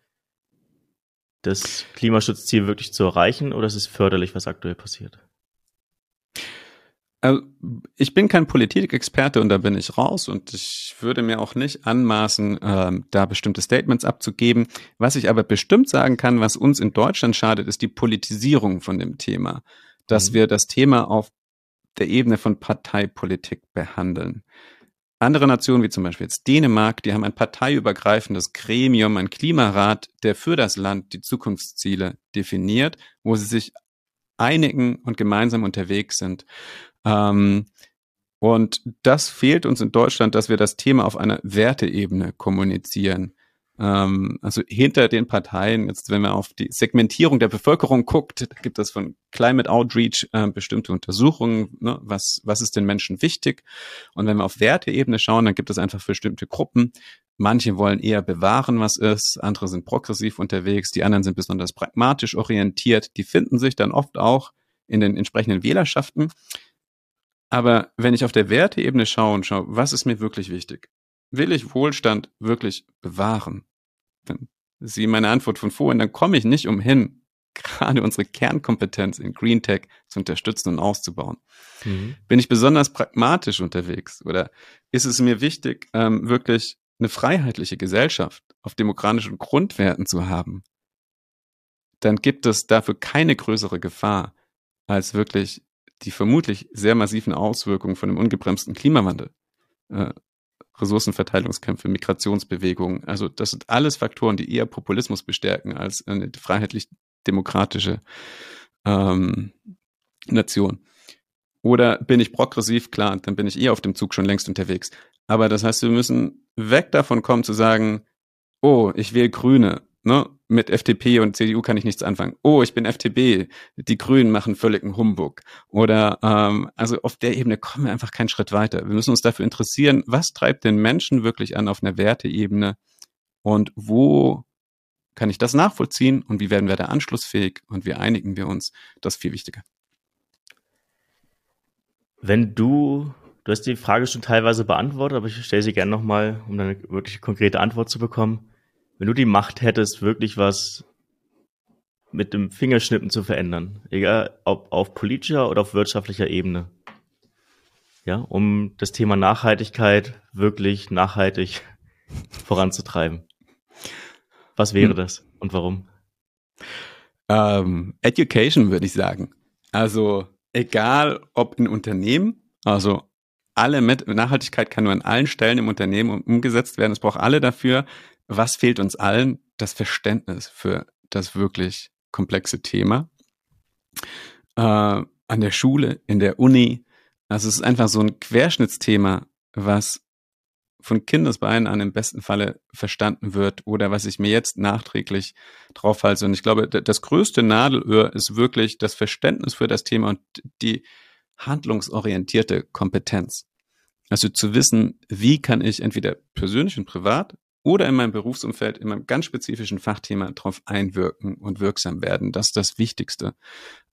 Speaker 1: das Klimaschutzziel wirklich zu erreichen oder ist es förderlich, was aktuell passiert?
Speaker 2: Also, ich bin kein Politikexperte und da bin ich raus und ich würde mir auch nicht anmaßen, äh, da bestimmte Statements abzugeben. Was ich aber bestimmt sagen kann, was uns in Deutschland schadet, ist die Politisierung von dem Thema. Dass mhm. wir das Thema auf der Ebene von Parteipolitik behandeln. Andere Nationen, wie zum Beispiel jetzt Dänemark, die haben ein parteiübergreifendes Gremium, ein Klimarat, der für das Land die Zukunftsziele definiert, wo sie sich einigen und gemeinsam unterwegs sind. Ähm, und das fehlt uns in Deutschland, dass wir das Thema auf einer Werteebene kommunizieren. Ähm, also hinter den Parteien, jetzt wenn man auf die Segmentierung der Bevölkerung guckt, gibt es von Climate Outreach äh, bestimmte Untersuchungen, ne, was, was ist den Menschen wichtig. Und wenn wir auf Werteebene schauen, dann gibt es einfach bestimmte Gruppen. Manche wollen eher bewahren, was ist, andere sind progressiv unterwegs, die anderen sind besonders pragmatisch orientiert, die finden sich dann oft auch in den entsprechenden Wählerschaften. Aber wenn ich auf der Werteebene schaue und schaue, was ist mir wirklich wichtig? Will ich Wohlstand wirklich bewahren? Dann Sie meine Antwort von vorhin, dann komme ich nicht umhin, gerade unsere Kernkompetenz in Green Tech zu unterstützen und auszubauen. Mhm. Bin ich besonders pragmatisch unterwegs oder ist es mir wichtig, ähm, wirklich eine freiheitliche Gesellschaft auf demokratischen Grundwerten zu haben? Dann gibt es dafür keine größere Gefahr, als wirklich die vermutlich sehr massiven Auswirkungen von dem ungebremsten Klimawandel, äh, Ressourcenverteilungskämpfe, Migrationsbewegungen, also das sind alles Faktoren, die eher Populismus bestärken als eine freiheitlich-demokratische ähm, Nation. Oder bin ich progressiv? Klar, dann bin ich eher auf dem Zug schon längst unterwegs. Aber das heißt, wir müssen weg davon kommen zu sagen, oh, ich wähle Grüne, ne? Mit FDP und CDU kann ich nichts anfangen. Oh, ich bin FDP, die Grünen machen völligen Humbug. Oder ähm, also auf der Ebene kommen wir einfach keinen Schritt weiter. Wir müssen uns dafür interessieren, was treibt den Menschen wirklich an auf einer Werteebene und wo kann ich das nachvollziehen und wie werden wir da anschlussfähig und wie einigen wir uns? Das ist viel wichtiger.
Speaker 1: Wenn du, du hast die Frage schon teilweise beantwortet, aber ich stelle sie gerne nochmal, um eine wirklich konkrete Antwort zu bekommen wenn du die Macht hättest, wirklich was mit dem Fingerschnippen zu verändern, egal ob auf politischer oder auf wirtschaftlicher Ebene, ja, um das Thema Nachhaltigkeit wirklich nachhaltig voranzutreiben. Was wäre hm. das und warum?
Speaker 2: Ähm, Education würde ich sagen. Also egal ob in Unternehmen, also alle mit Nachhaltigkeit kann nur an allen Stellen im Unternehmen umgesetzt werden. Es braucht alle dafür, was fehlt uns allen? Das Verständnis für das wirklich komplexe Thema. Äh, an der Schule, in der Uni. Also es ist einfach so ein Querschnittsthema, was von Kindesbeinen an im besten Falle verstanden wird oder was ich mir jetzt nachträglich draufhalte. Und ich glaube, das größte Nadelöhr ist wirklich das Verständnis für das Thema und die handlungsorientierte Kompetenz. Also zu wissen, wie kann ich entweder persönlich und privat oder in meinem Berufsumfeld, in meinem ganz spezifischen Fachthema darauf einwirken und wirksam werden. Das ist das Wichtigste.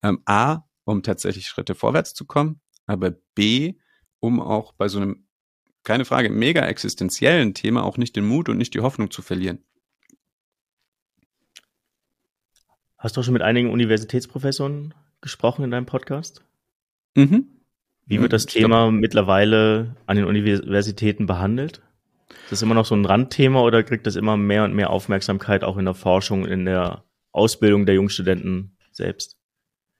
Speaker 2: Ähm, A, um tatsächlich Schritte vorwärts zu kommen, aber B, um auch bei so einem, keine Frage, mega existenziellen Thema auch nicht den Mut und nicht die Hoffnung zu verlieren.
Speaker 1: Hast du schon mit einigen Universitätsprofessoren gesprochen in deinem Podcast? Mhm. Wie wird das ich Thema mittlerweile an den Universitäten behandelt? Ist das immer noch so ein Randthema oder kriegt das immer mehr und mehr Aufmerksamkeit auch in der Forschung, in der Ausbildung der Jungstudenten selbst?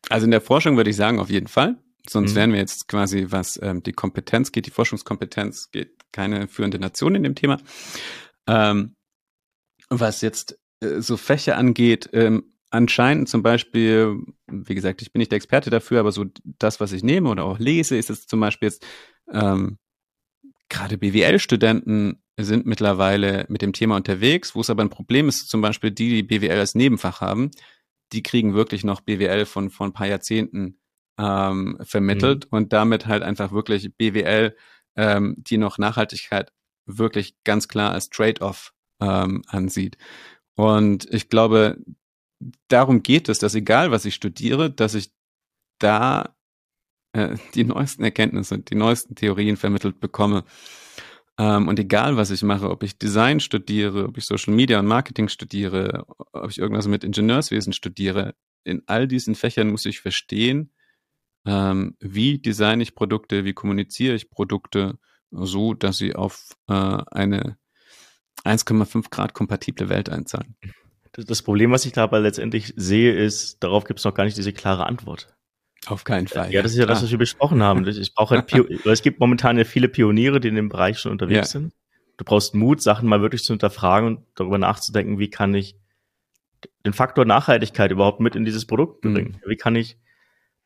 Speaker 2: Also in der Forschung würde ich sagen, auf jeden Fall. Sonst mhm. wären wir jetzt quasi, was ähm, die Kompetenz geht, die Forschungskompetenz geht, keine führende Nation in dem Thema. Ähm, was jetzt äh, so Fächer angeht, ähm, anscheinend zum Beispiel, wie gesagt, ich bin nicht der Experte dafür, aber so das, was ich nehme oder auch lese, ist es zum Beispiel jetzt, ähm, gerade BWL-Studenten sind mittlerweile mit dem Thema unterwegs, wo es aber ein Problem ist, zum Beispiel die, die BWL als Nebenfach haben, die kriegen wirklich noch BWL von, von ein paar Jahrzehnten ähm, vermittelt mhm. und damit halt einfach wirklich BWL, ähm, die noch Nachhaltigkeit wirklich ganz klar als Trade-off ähm, ansieht. Und ich glaube, darum geht es, dass egal was ich studiere, dass ich da äh, die neuesten Erkenntnisse, die neuesten Theorien vermittelt bekomme. Ähm, und egal was ich mache, ob ich Design studiere, ob ich Social Media und Marketing studiere, ob ich irgendwas mit Ingenieurswesen studiere, in all diesen Fächern muss ich verstehen, ähm, wie designe ich Produkte, wie kommuniziere ich Produkte, so dass sie auf äh, eine 1,5 Grad kompatible Welt einzahlen.
Speaker 1: Das Problem, was ich dabei letztendlich sehe, ist, darauf gibt es noch gar nicht diese klare Antwort.
Speaker 2: Auf keinen Fall.
Speaker 1: Ja, das ist ja das, was wir besprochen haben. Ich brauche halt Pio es gibt momentan ja viele Pioniere, die in dem Bereich schon unterwegs ja. sind. Du brauchst Mut, Sachen mal wirklich zu hinterfragen und darüber nachzudenken, wie kann ich den Faktor Nachhaltigkeit überhaupt mit in dieses Produkt mhm. bringen? Mhm. Wie kann ich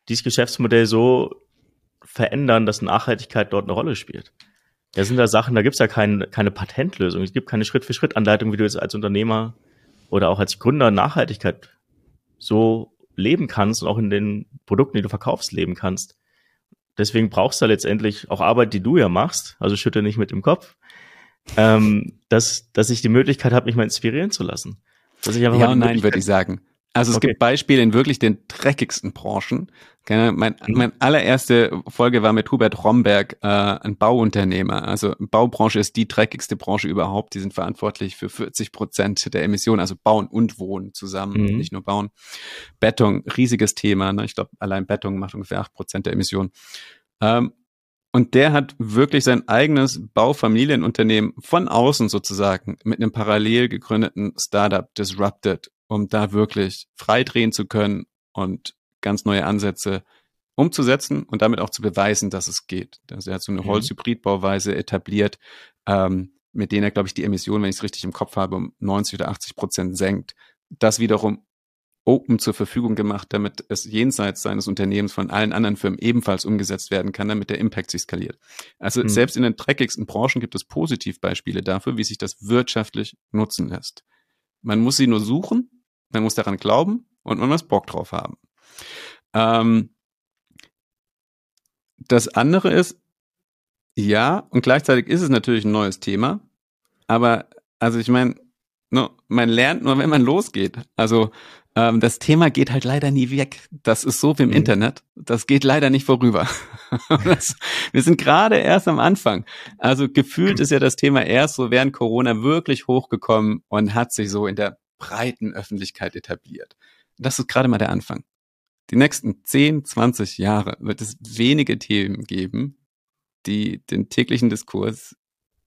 Speaker 1: dieses Geschäftsmodell so verändern, dass Nachhaltigkeit dort eine Rolle spielt? Ja, sind da Sachen, da gibt's ja kein, keine Patentlösung. Es gibt keine Schritt-für-Schritt-Anleitung, wie du jetzt als Unternehmer oder auch als Gründer Nachhaltigkeit so leben kannst und auch in den Produkten, die du verkaufst, leben kannst. Deswegen brauchst du letztendlich auch Arbeit, die du ja machst, also schütte nicht mit dem Kopf, ähm, dass, dass ich die Möglichkeit habe, mich mal inspirieren zu lassen.
Speaker 2: Dass ich einfach ja und nein, würde ich sagen. Also es okay. gibt Beispiele in wirklich den dreckigsten Branchen. Mein, mhm. mein allererste Folge war mit Hubert Romberg, äh, ein Bauunternehmer. Also Baubranche ist die dreckigste Branche überhaupt. Die sind verantwortlich für 40 Prozent der Emissionen, also Bauen und Wohnen zusammen, mhm. nicht nur Bauen. Beton, riesiges Thema. Ne? Ich glaube, allein Beton macht ungefähr 8 Prozent der Emissionen. Ähm, und der hat wirklich sein eigenes Baufamilienunternehmen von außen sozusagen mit einem parallel gegründeten Startup disrupted um da wirklich frei drehen zu können und ganz neue Ansätze umzusetzen und damit auch zu beweisen, dass es geht. Also er hat so eine mhm. Holzhybridbauweise etabliert, ähm, mit denen er, glaube ich, die Emissionen, wenn ich es richtig im Kopf habe, um 90 oder 80 Prozent senkt. Das wiederum Open zur Verfügung gemacht, damit es jenseits seines Unternehmens von allen anderen Firmen ebenfalls umgesetzt werden kann, damit der Impact sich skaliert. Also mhm. selbst in den dreckigsten Branchen gibt es Positivbeispiele dafür, wie sich das wirtschaftlich nutzen lässt. Man muss sie nur suchen man muss daran glauben und man muss Bock drauf haben. Ähm, das andere ist, ja, und gleichzeitig ist es natürlich ein neues Thema, aber also ich meine, no, man lernt nur, wenn man losgeht. Also ähm, das Thema geht halt leider nie weg. Das ist so wie im mhm. Internet. Das geht leider nicht vorüber. das, wir sind gerade erst am Anfang. Also gefühlt ist ja das Thema erst so während Corona wirklich hochgekommen und hat sich so in der breiten Öffentlichkeit etabliert. Das ist gerade mal der Anfang. Die nächsten 10, 20 Jahre wird es wenige Themen geben, die den täglichen Diskurs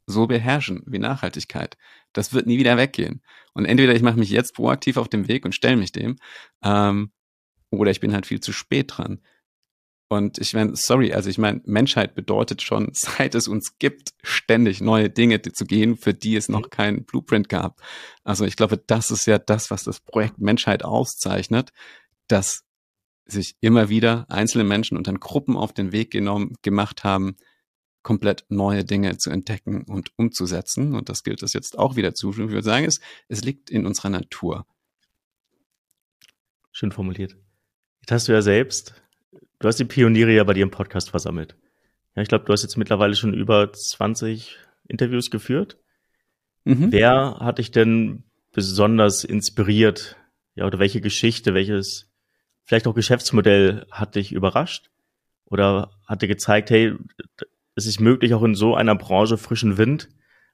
Speaker 2: so beherrschen wie Nachhaltigkeit. Das wird nie wieder weggehen. Und entweder ich mache mich jetzt proaktiv auf den Weg und stelle mich dem, ähm, oder ich bin halt viel zu spät dran. Und ich meine, sorry, also ich meine, Menschheit bedeutet schon, seit es uns gibt, ständig neue Dinge zu gehen, für die es noch keinen Blueprint gab. Also ich glaube, das ist ja das, was das Projekt Menschheit auszeichnet, dass sich immer wieder einzelne Menschen und dann Gruppen auf den Weg genommen, gemacht haben, komplett neue Dinge zu entdecken und umzusetzen. Und das gilt es jetzt auch wieder zu. Ich würde sagen, es, es liegt in unserer Natur.
Speaker 1: Schön formuliert. Jetzt hast du ja selbst Du hast die Pioniere ja bei dir im Podcast versammelt. Ja, ich glaube, du hast jetzt mittlerweile schon über 20 Interviews geführt. Mhm. Wer hat dich denn besonders inspiriert? Ja, oder welche Geschichte, welches vielleicht auch Geschäftsmodell hat dich überrascht? Oder hat dir gezeigt, hey, es ist möglich, auch in so einer Branche frischen Wind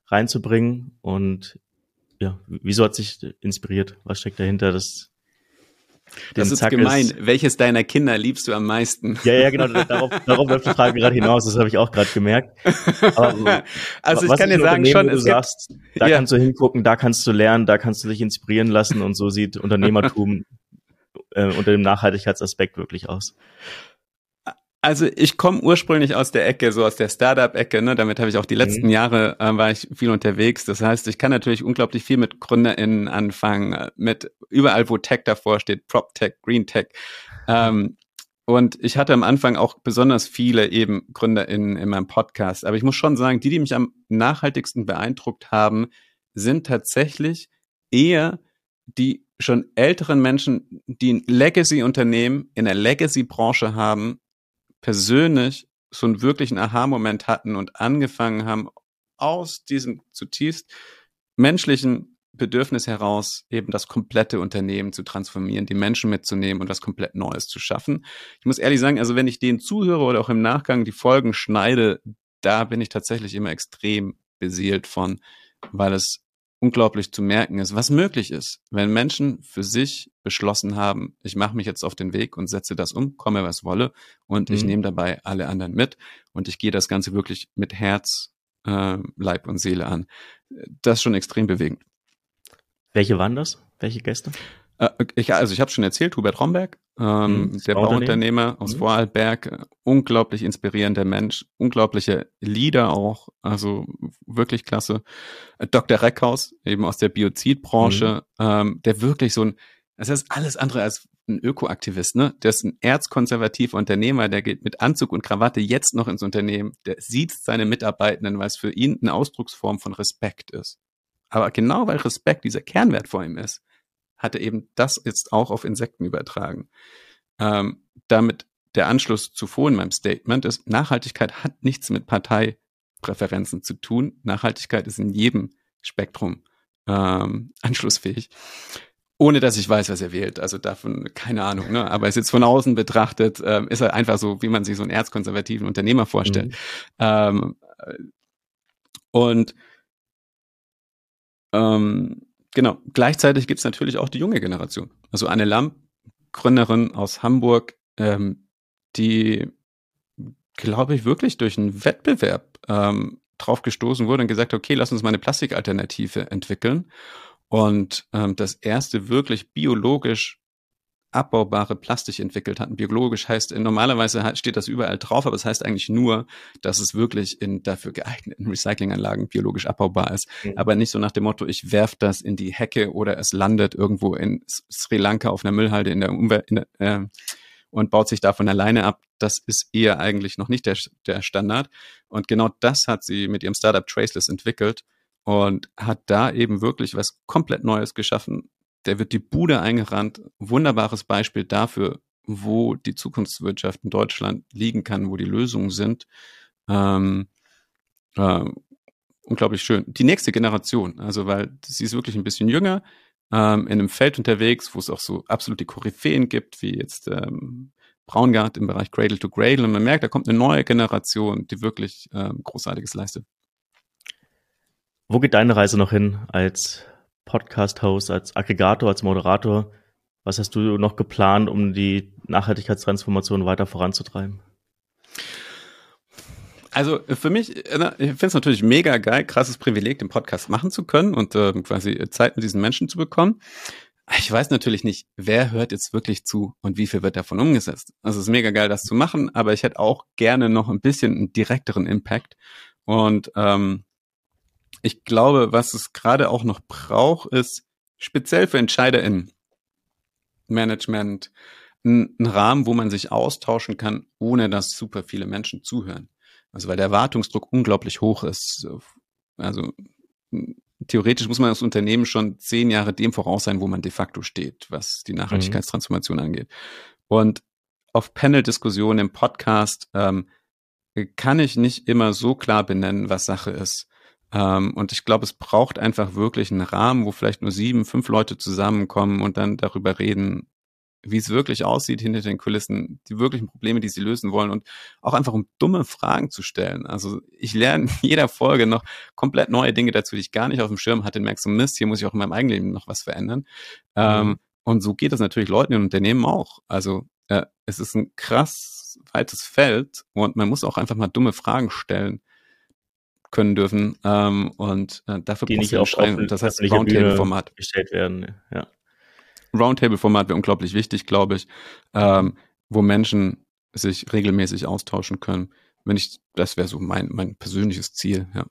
Speaker 1: reinzubringen? Und ja, wieso hat sich inspiriert? Was steckt dahinter, dass
Speaker 2: das ist Zackes. gemein. Welches deiner Kinder liebst du am meisten?
Speaker 1: Ja, ja, genau. Darauf, darauf läuft die Frage gerade hinaus. Das habe ich auch gerade gemerkt.
Speaker 2: Aber, also ich kann dir sagen schon,
Speaker 1: es sagst, da ja. kannst du hingucken, da kannst du lernen, da kannst du dich inspirieren lassen und so sieht Unternehmertum äh, unter dem Nachhaltigkeitsaspekt wirklich aus.
Speaker 2: Also ich komme ursprünglich aus der Ecke, so aus der Startup-Ecke, ne? damit habe ich auch die letzten mhm. Jahre, äh, war ich viel unterwegs. Das heißt, ich kann natürlich unglaublich viel mit GründerInnen anfangen, äh, mit überall, wo Tech davor steht, PropTech, GreenTech. Ähm, und ich hatte am Anfang auch besonders viele eben GründerInnen in meinem Podcast. Aber ich muss schon sagen, die, die mich am nachhaltigsten beeindruckt haben, sind tatsächlich eher die schon älteren Menschen, die ein Legacy-Unternehmen in der Legacy-Branche haben, persönlich so einen wirklichen Aha-Moment hatten und angefangen haben, aus diesem zutiefst menschlichen Bedürfnis heraus eben das komplette Unternehmen zu transformieren, die Menschen mitzunehmen und was komplett Neues zu schaffen. Ich muss ehrlich sagen, also wenn ich denen zuhöre oder auch im Nachgang die Folgen schneide, da bin ich tatsächlich immer extrem beseelt von, weil es unglaublich zu merken ist, was möglich ist, wenn Menschen für sich beschlossen haben, ich mache mich jetzt auf den Weg und setze das um, komme was wolle und mhm. ich nehme dabei alle anderen mit und ich gehe das Ganze wirklich mit Herz, äh, Leib und Seele an. Das ist schon extrem bewegend.
Speaker 1: Welche waren das? Welche Gäste?
Speaker 2: Äh, ich, also ich habe schon erzählt, Hubert Romberg, ähm, mhm, der Bauunternehmer aus mhm. Vorarlberg, äh, unglaublich inspirierender Mensch, unglaubliche Lieder auch, also wirklich klasse. Äh, Dr. Reckhaus, eben aus der Biozidbranche, mhm. ähm, der wirklich so ein, das ist alles andere als ein Ökoaktivist, ne? Der ist ein erzkonservativer Unternehmer, der geht mit Anzug und Krawatte jetzt noch ins Unternehmen, der sieht seine Mitarbeitenden, weil es für ihn eine Ausdrucksform von Respekt ist. Aber genau weil Respekt dieser Kernwert vor ihm ist, hat er eben das jetzt auch auf Insekten übertragen. Ähm, damit der Anschluss zuvor in meinem Statement ist, Nachhaltigkeit hat nichts mit Parteipräferenzen zu tun. Nachhaltigkeit ist in jedem Spektrum ähm, anschlussfähig. Ohne dass ich weiß, was er wählt. Also davon, keine Ahnung, ne? Aber es ist jetzt von außen betrachtet, ähm, ist er einfach so, wie man sich so einen erzkonservativen Unternehmer vorstellt. Mhm. Ähm, und ähm, Genau. Gleichzeitig gibt es natürlich auch die junge Generation. Also Anne Lamp, Gründerin aus Hamburg, ähm, die, glaube ich, wirklich durch einen Wettbewerb ähm, drauf gestoßen wurde und gesagt, okay, lass uns mal eine Plastikalternative entwickeln. Und ähm, das erste wirklich biologisch abbaubare Plastik entwickelt hatten. Biologisch heißt, normalerweise steht das überall drauf, aber es das heißt eigentlich nur, dass es wirklich in dafür geeigneten Recyclinganlagen biologisch abbaubar ist. Mhm. Aber nicht so nach dem Motto, ich werf das in die Hecke oder es landet irgendwo in Sri Lanka auf einer Müllhalde in der Umwelt äh, und baut sich davon alleine ab. Das ist eher eigentlich noch nicht der, der Standard. Und genau das hat sie mit ihrem Startup Traceless entwickelt und hat da eben wirklich was komplett Neues geschaffen, der wird die Bude eingerannt. Wunderbares Beispiel dafür, wo die Zukunftswirtschaft in Deutschland liegen kann, wo die Lösungen sind. Ähm, äh, unglaublich schön. Die nächste Generation, also weil sie ist wirklich ein bisschen jünger, ähm, in einem Feld unterwegs, wo es auch so absolute Koryphäen gibt, wie jetzt ähm, Braungart im Bereich Cradle to Cradle. Und man merkt, da kommt eine neue Generation, die wirklich ähm, Großartiges leistet.
Speaker 1: Wo geht deine Reise noch hin als Podcast-Host, als Aggregator, als Moderator. Was hast du noch geplant, um die Nachhaltigkeitstransformation weiter voranzutreiben?
Speaker 2: Also für mich, äh, ich finde es natürlich mega geil, krasses Privileg, den Podcast machen zu können und äh, quasi Zeit mit diesen Menschen zu bekommen. Ich weiß natürlich nicht, wer hört jetzt wirklich zu und wie viel wird davon umgesetzt. Also es ist mega geil, das zu machen, aber ich hätte auch gerne noch ein bisschen einen direkteren Impact. Und ähm, ich glaube, was es gerade auch noch braucht, ist speziell für Entscheider in Management ein, ein Rahmen, wo man sich austauschen kann, ohne dass super viele Menschen zuhören. Also weil der Erwartungsdruck unglaublich hoch ist. Also theoretisch muss man als Unternehmen schon zehn Jahre dem voraus sein, wo man de facto steht, was die Nachhaltigkeitstransformation mhm. angeht. Und auf Panel-Diskussionen im Podcast ähm, kann ich nicht immer so klar benennen, was Sache ist. Ähm, und ich glaube, es braucht einfach wirklich einen Rahmen, wo vielleicht nur sieben, fünf Leute zusammenkommen und dann darüber reden, wie es wirklich aussieht hinter den Kulissen, die wirklichen Probleme, die sie lösen wollen und auch einfach um dumme Fragen zu stellen. Also ich lerne in jeder Folge noch komplett neue Dinge dazu, die ich gar nicht auf dem Schirm hatte. Merkst du, Mist, hier muss ich auch in meinem eigenen Leben noch was verändern. Ähm, mhm. Und so geht es natürlich Leuten in Unternehmen auch. Also äh, es ist ein krass weites Feld und man muss auch einfach mal dumme Fragen stellen können dürfen. Ähm, und äh, dafür
Speaker 1: die nicht auf offen,
Speaker 2: das heißt Roundtable-Format
Speaker 1: gestellt werden. Ja.
Speaker 2: Roundtable-Format wäre unglaublich wichtig, glaube ich, ähm, wo Menschen sich regelmäßig austauschen können. Wenn ich, das wäre so mein, mein persönliches Ziel, ja.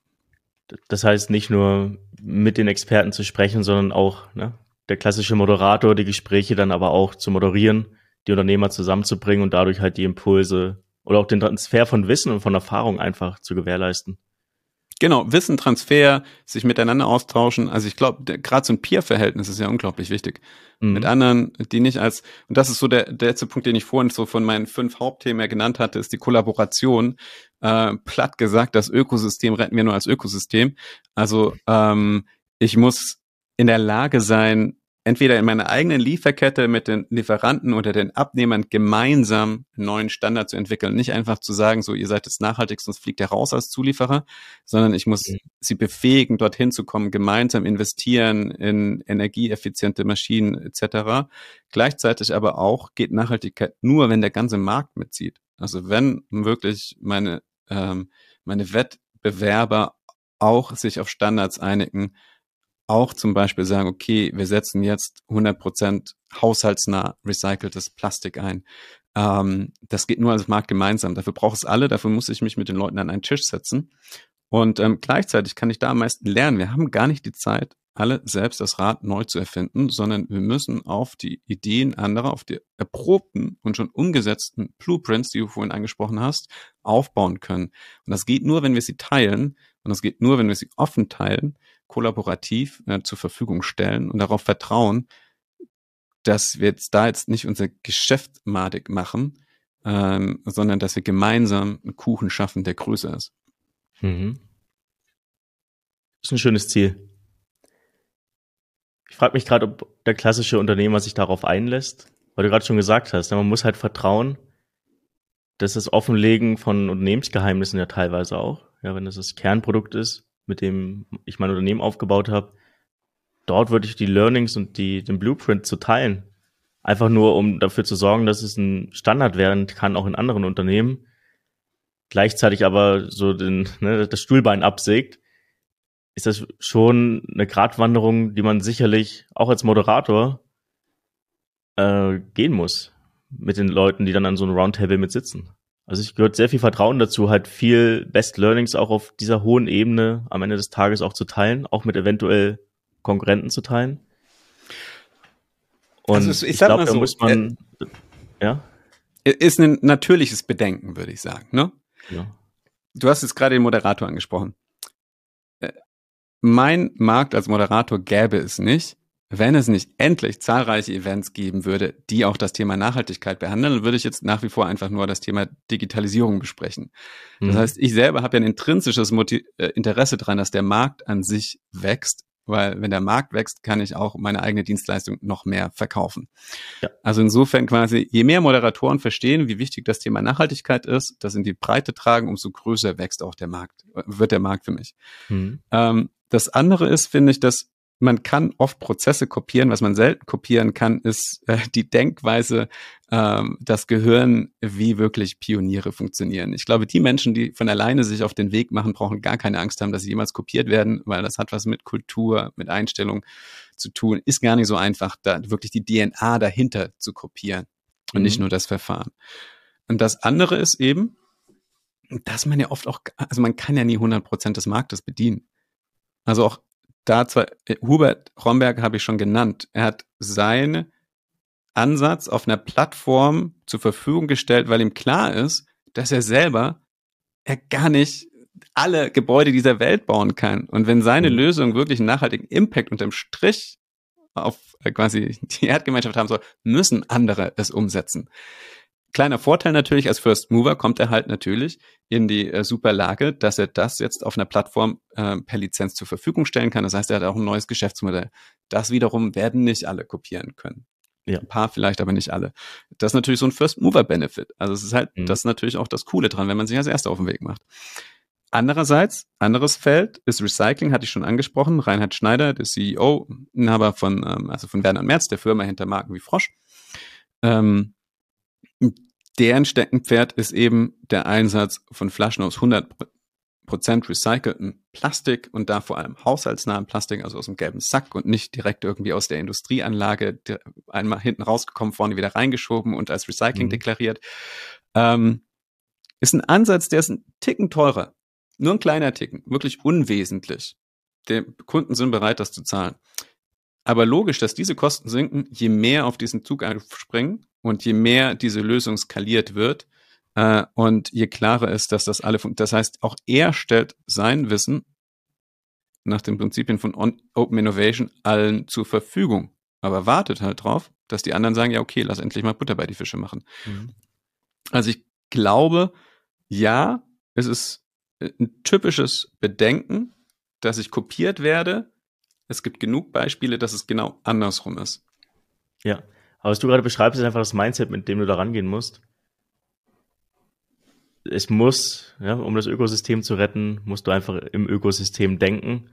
Speaker 1: Das heißt, nicht nur mit den Experten zu sprechen, sondern auch ne, der klassische Moderator, die Gespräche dann aber auch zu moderieren, die Unternehmer zusammenzubringen und dadurch halt die Impulse oder auch den Transfer von Wissen und von Erfahrung einfach zu gewährleisten.
Speaker 2: Genau, Wissentransfer, sich miteinander austauschen. Also ich glaube, gerade so ein Peer-Verhältnis ist ja unglaublich wichtig. Mhm. Mit anderen, die nicht als, und das ist so der, der letzte Punkt, den ich vorhin so von meinen fünf Hauptthemen ja genannt hatte, ist die Kollaboration. Äh, platt gesagt, das Ökosystem retten wir nur als Ökosystem. Also ähm, ich muss in der Lage sein, entweder in meiner eigenen Lieferkette mit den Lieferanten oder den Abnehmern gemeinsam einen neuen Standard zu entwickeln. Nicht einfach zu sagen, so ihr seid das nachhaltig, sonst fliegt ihr raus als Zulieferer, sondern ich muss mhm. sie befähigen, dorthin zu kommen, gemeinsam investieren in energieeffiziente Maschinen etc. Gleichzeitig aber auch geht Nachhaltigkeit nur, wenn der ganze Markt mitzieht. Also wenn wirklich meine, ähm, meine Wettbewerber auch sich auf Standards einigen, auch zum Beispiel sagen, okay, wir setzen jetzt 100% haushaltsnah recyceltes Plastik ein. Ähm, das geht nur als Markt gemeinsam. Dafür braucht es alle, dafür muss ich mich mit den Leuten an einen Tisch setzen. Und ähm, gleichzeitig kann ich da am meisten lernen. Wir haben gar nicht die Zeit, alle selbst das Rad neu zu erfinden, sondern wir müssen auf die Ideen anderer, auf die erprobten und schon umgesetzten Blueprints, die du vorhin angesprochen hast, aufbauen können. Und das geht nur, wenn wir sie teilen. Und das geht nur, wenn wir sie offen teilen kollaborativ äh, zur Verfügung stellen und darauf vertrauen, dass wir jetzt da jetzt nicht unser Geschäft madig machen, ähm, sondern dass wir gemeinsam einen Kuchen schaffen, der größer ist. Mhm.
Speaker 1: Das ist ein schönes Ziel. Ich frage mich gerade, ob der klassische Unternehmer sich darauf einlässt, weil du gerade schon gesagt hast, man muss halt vertrauen, dass das Offenlegen von Unternehmensgeheimnissen ja teilweise auch, ja, wenn das das Kernprodukt ist, mit dem ich mein Unternehmen aufgebaut habe, dort würde ich die Learnings und die, den Blueprint zu teilen. Einfach nur, um dafür zu sorgen, dass es ein Standard werden kann, auch in anderen Unternehmen. Gleichzeitig aber so den, ne, das Stuhlbein absägt, ist das schon eine Gratwanderung, die man sicherlich auch als Moderator äh, gehen muss mit den Leuten, die dann an so einem Roundtable mit sitzen. Also ich gehört sehr viel Vertrauen dazu, halt viel Best Learnings auch auf dieser hohen Ebene am Ende des Tages auch zu teilen, auch mit eventuell Konkurrenten zu teilen. Und also ich, ich glaube, da so, muss man, äh, ja.
Speaker 2: Ist ein natürliches Bedenken, würde ich sagen, ne? Ja. Du hast jetzt gerade den Moderator angesprochen. Äh, mein Markt als Moderator gäbe es nicht, wenn es nicht endlich zahlreiche Events geben würde, die auch das Thema Nachhaltigkeit behandeln, würde ich jetzt nach wie vor einfach nur das Thema Digitalisierung besprechen. Das mhm. heißt, ich selber habe ja ein intrinsisches Motiv äh, Interesse daran, dass der Markt an sich wächst, weil wenn der Markt wächst, kann ich auch meine eigene Dienstleistung noch mehr verkaufen. Ja. Also insofern quasi, je mehr Moderatoren verstehen, wie wichtig das Thema Nachhaltigkeit ist, das in die Breite tragen, umso größer wächst auch der Markt, wird der Markt für mich. Mhm. Ähm, das andere ist, finde ich, dass man kann oft Prozesse kopieren. Was man selten kopieren kann, ist äh, die Denkweise, ähm, das Gehirn, wie wirklich Pioniere funktionieren. Ich glaube, die Menschen, die von alleine sich auf den Weg machen, brauchen gar keine Angst haben, dass sie jemals kopiert werden, weil das hat was mit Kultur, mit Einstellung zu tun. Ist gar nicht so einfach, da wirklich die DNA dahinter zu kopieren und mhm. nicht nur das Verfahren. Und das andere ist eben, dass man ja oft auch, also man kann ja nie 100 Prozent des Marktes bedienen. Also auch da zwar, äh, Hubert Romberg habe ich schon genannt. Er hat seinen Ansatz auf einer Plattform zur Verfügung gestellt, weil ihm klar ist, dass er selber er gar nicht alle Gebäude dieser Welt bauen kann. Und wenn seine mhm. Lösung wirklich einen nachhaltigen Impact unterm Strich auf äh, quasi die Erdgemeinschaft haben soll, müssen andere es umsetzen. Kleiner Vorteil natürlich, als First Mover kommt er halt natürlich in die äh, super Lage, dass er das jetzt auf einer Plattform äh, per Lizenz zur Verfügung stellen kann. Das heißt, er hat auch ein neues Geschäftsmodell. Das wiederum werden nicht alle kopieren können. Ja. Ein paar vielleicht, aber nicht alle. Das ist natürlich so ein First Mover Benefit. Also es ist halt, mhm. das ist natürlich auch das Coole dran, wenn man sich als Erster auf den Weg macht. Andererseits, anderes Feld ist Recycling, hatte ich schon angesprochen. Reinhard Schneider, der CEO, Inhaber von, ähm, also von Werner und Merz, der Firma hinter Marken wie Frosch. Ähm, deren Steckenpferd ist eben der Einsatz von Flaschen aus 100% recycelten Plastik und da vor allem haushaltsnahen Plastik, also aus dem gelben Sack und nicht direkt irgendwie aus der Industrieanlage einmal hinten rausgekommen, vorne wieder reingeschoben und als Recycling mhm. deklariert. ähm, ist ein Ansatz, der ist ein Ticken teurer. Nur ein kleiner Ticken, wirklich unwesentlich. Die Kunden sind bereit, das zu zahlen. Aber logisch, dass diese Kosten sinken, je mehr auf diesen Zug springen und je mehr diese Lösung skaliert wird äh, und je klarer ist, dass das alle, das heißt, auch er stellt sein Wissen nach den Prinzipien von Open Innovation allen zur Verfügung, aber wartet halt drauf, dass die anderen sagen, ja okay, lass endlich mal Butter bei die Fische machen. Mhm. Also ich glaube, ja, es ist ein typisches Bedenken, dass ich kopiert werde. Es gibt genug Beispiele, dass es genau andersrum ist.
Speaker 1: Ja, aber was du gerade beschreibst, ist einfach das Mindset, mit dem du da rangehen musst. Es muss, ja, um das Ökosystem zu retten, musst du einfach im Ökosystem denken.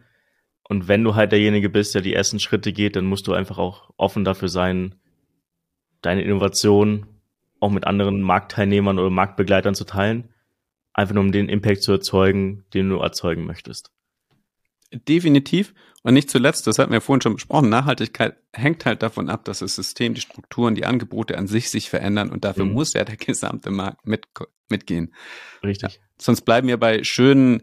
Speaker 1: Und wenn du halt derjenige bist, der die ersten Schritte geht, dann musst du einfach auch offen dafür sein, deine Innovation auch mit anderen Marktteilnehmern oder Marktbegleitern zu teilen einfach nur um den Impact zu erzeugen, den du erzeugen möchtest.
Speaker 2: Definitiv. Und nicht zuletzt, das hatten wir vorhin schon besprochen, Nachhaltigkeit hängt halt davon ab, dass das System, die Strukturen, die Angebote an sich sich verändern und dafür mhm. muss ja der gesamte Markt mit, mitgehen.
Speaker 1: Richtig. Ja,
Speaker 2: sonst bleiben wir bei schönen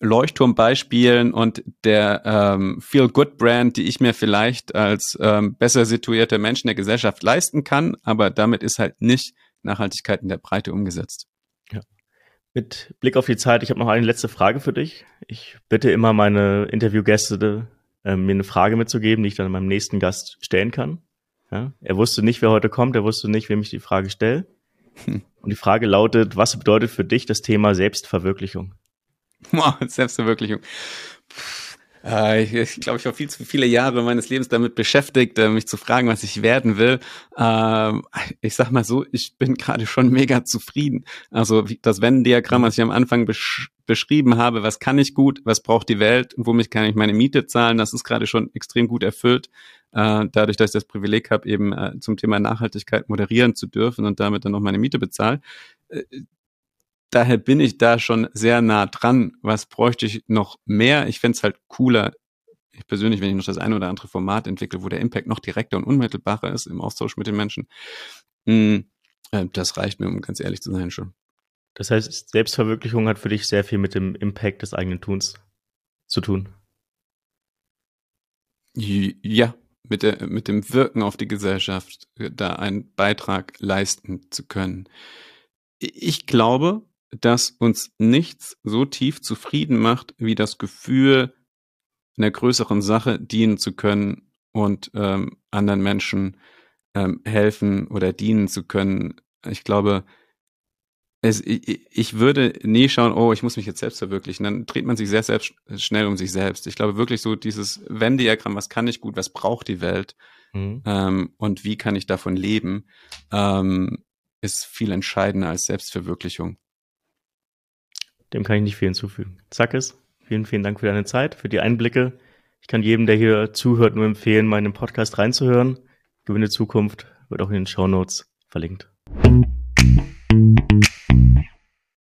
Speaker 2: Leuchtturmbeispielen und der ähm, Feel-Good-Brand, die ich mir vielleicht als ähm, besser situierter Mensch in der Gesellschaft leisten kann, aber damit ist halt nicht Nachhaltigkeit in der Breite umgesetzt.
Speaker 1: Mit Blick auf die Zeit, ich habe noch eine letzte Frage für dich. Ich bitte immer meine Interviewgäste, äh, mir eine Frage mitzugeben, die ich dann meinem nächsten Gast stellen kann. Ja? Er wusste nicht, wer heute kommt, er wusste nicht, wem ich die Frage stelle. Hm. Und die Frage lautet, was bedeutet für dich das Thema Selbstverwirklichung?
Speaker 2: Wow, Selbstverwirklichung. Äh, ich, ich glaube, ich war viel zu viele Jahre meines Lebens damit beschäftigt, äh, mich zu fragen, was ich werden will. Ähm, ich sag mal so, ich bin gerade schon mega zufrieden. Also das Venn-Diagramm, was ich am Anfang besch beschrieben habe, was kann ich gut, was braucht die Welt womit kann ich meine Miete zahlen, das ist gerade schon extrem gut erfüllt. Äh, dadurch, dass ich das Privileg habe, eben zum Thema Nachhaltigkeit moderieren zu dürfen und damit dann noch meine Miete bezahlen daher bin ich da schon sehr nah dran. Was bräuchte ich noch mehr? Ich fände es halt cooler, ich persönlich, wenn ich noch das eine oder andere Format entwickle, wo der Impact noch direkter und unmittelbarer ist im Austausch mit den Menschen. Mm, äh, das reicht mir, um ganz ehrlich zu sein, schon.
Speaker 1: Das heißt, Selbstverwirklichung hat für dich sehr viel mit dem Impact des eigenen Tuns zu tun.
Speaker 2: Ja, mit, der, mit dem Wirken auf die Gesellschaft, äh, da einen Beitrag leisten zu können. Ich glaube, dass uns nichts so tief zufrieden macht, wie das Gefühl, einer größeren Sache dienen zu können und ähm, anderen Menschen ähm, helfen oder dienen zu können. Ich glaube, es, ich, ich würde nie schauen, oh, ich muss mich jetzt selbst verwirklichen. Dann dreht man sich sehr, sehr schnell um sich selbst. Ich glaube wirklich so dieses Venn-Diagramm, was kann ich gut, was braucht die Welt mhm. ähm, und wie kann ich davon leben, ähm, ist viel entscheidender als Selbstverwirklichung.
Speaker 1: Dem kann ich nicht viel hinzufügen. Zackes, vielen, vielen Dank für deine Zeit, für die Einblicke. Ich kann jedem, der hier zuhört, nur empfehlen, meinen Podcast reinzuhören. Gewinne Zukunft wird auch in den Show Notes verlinkt. Thank you.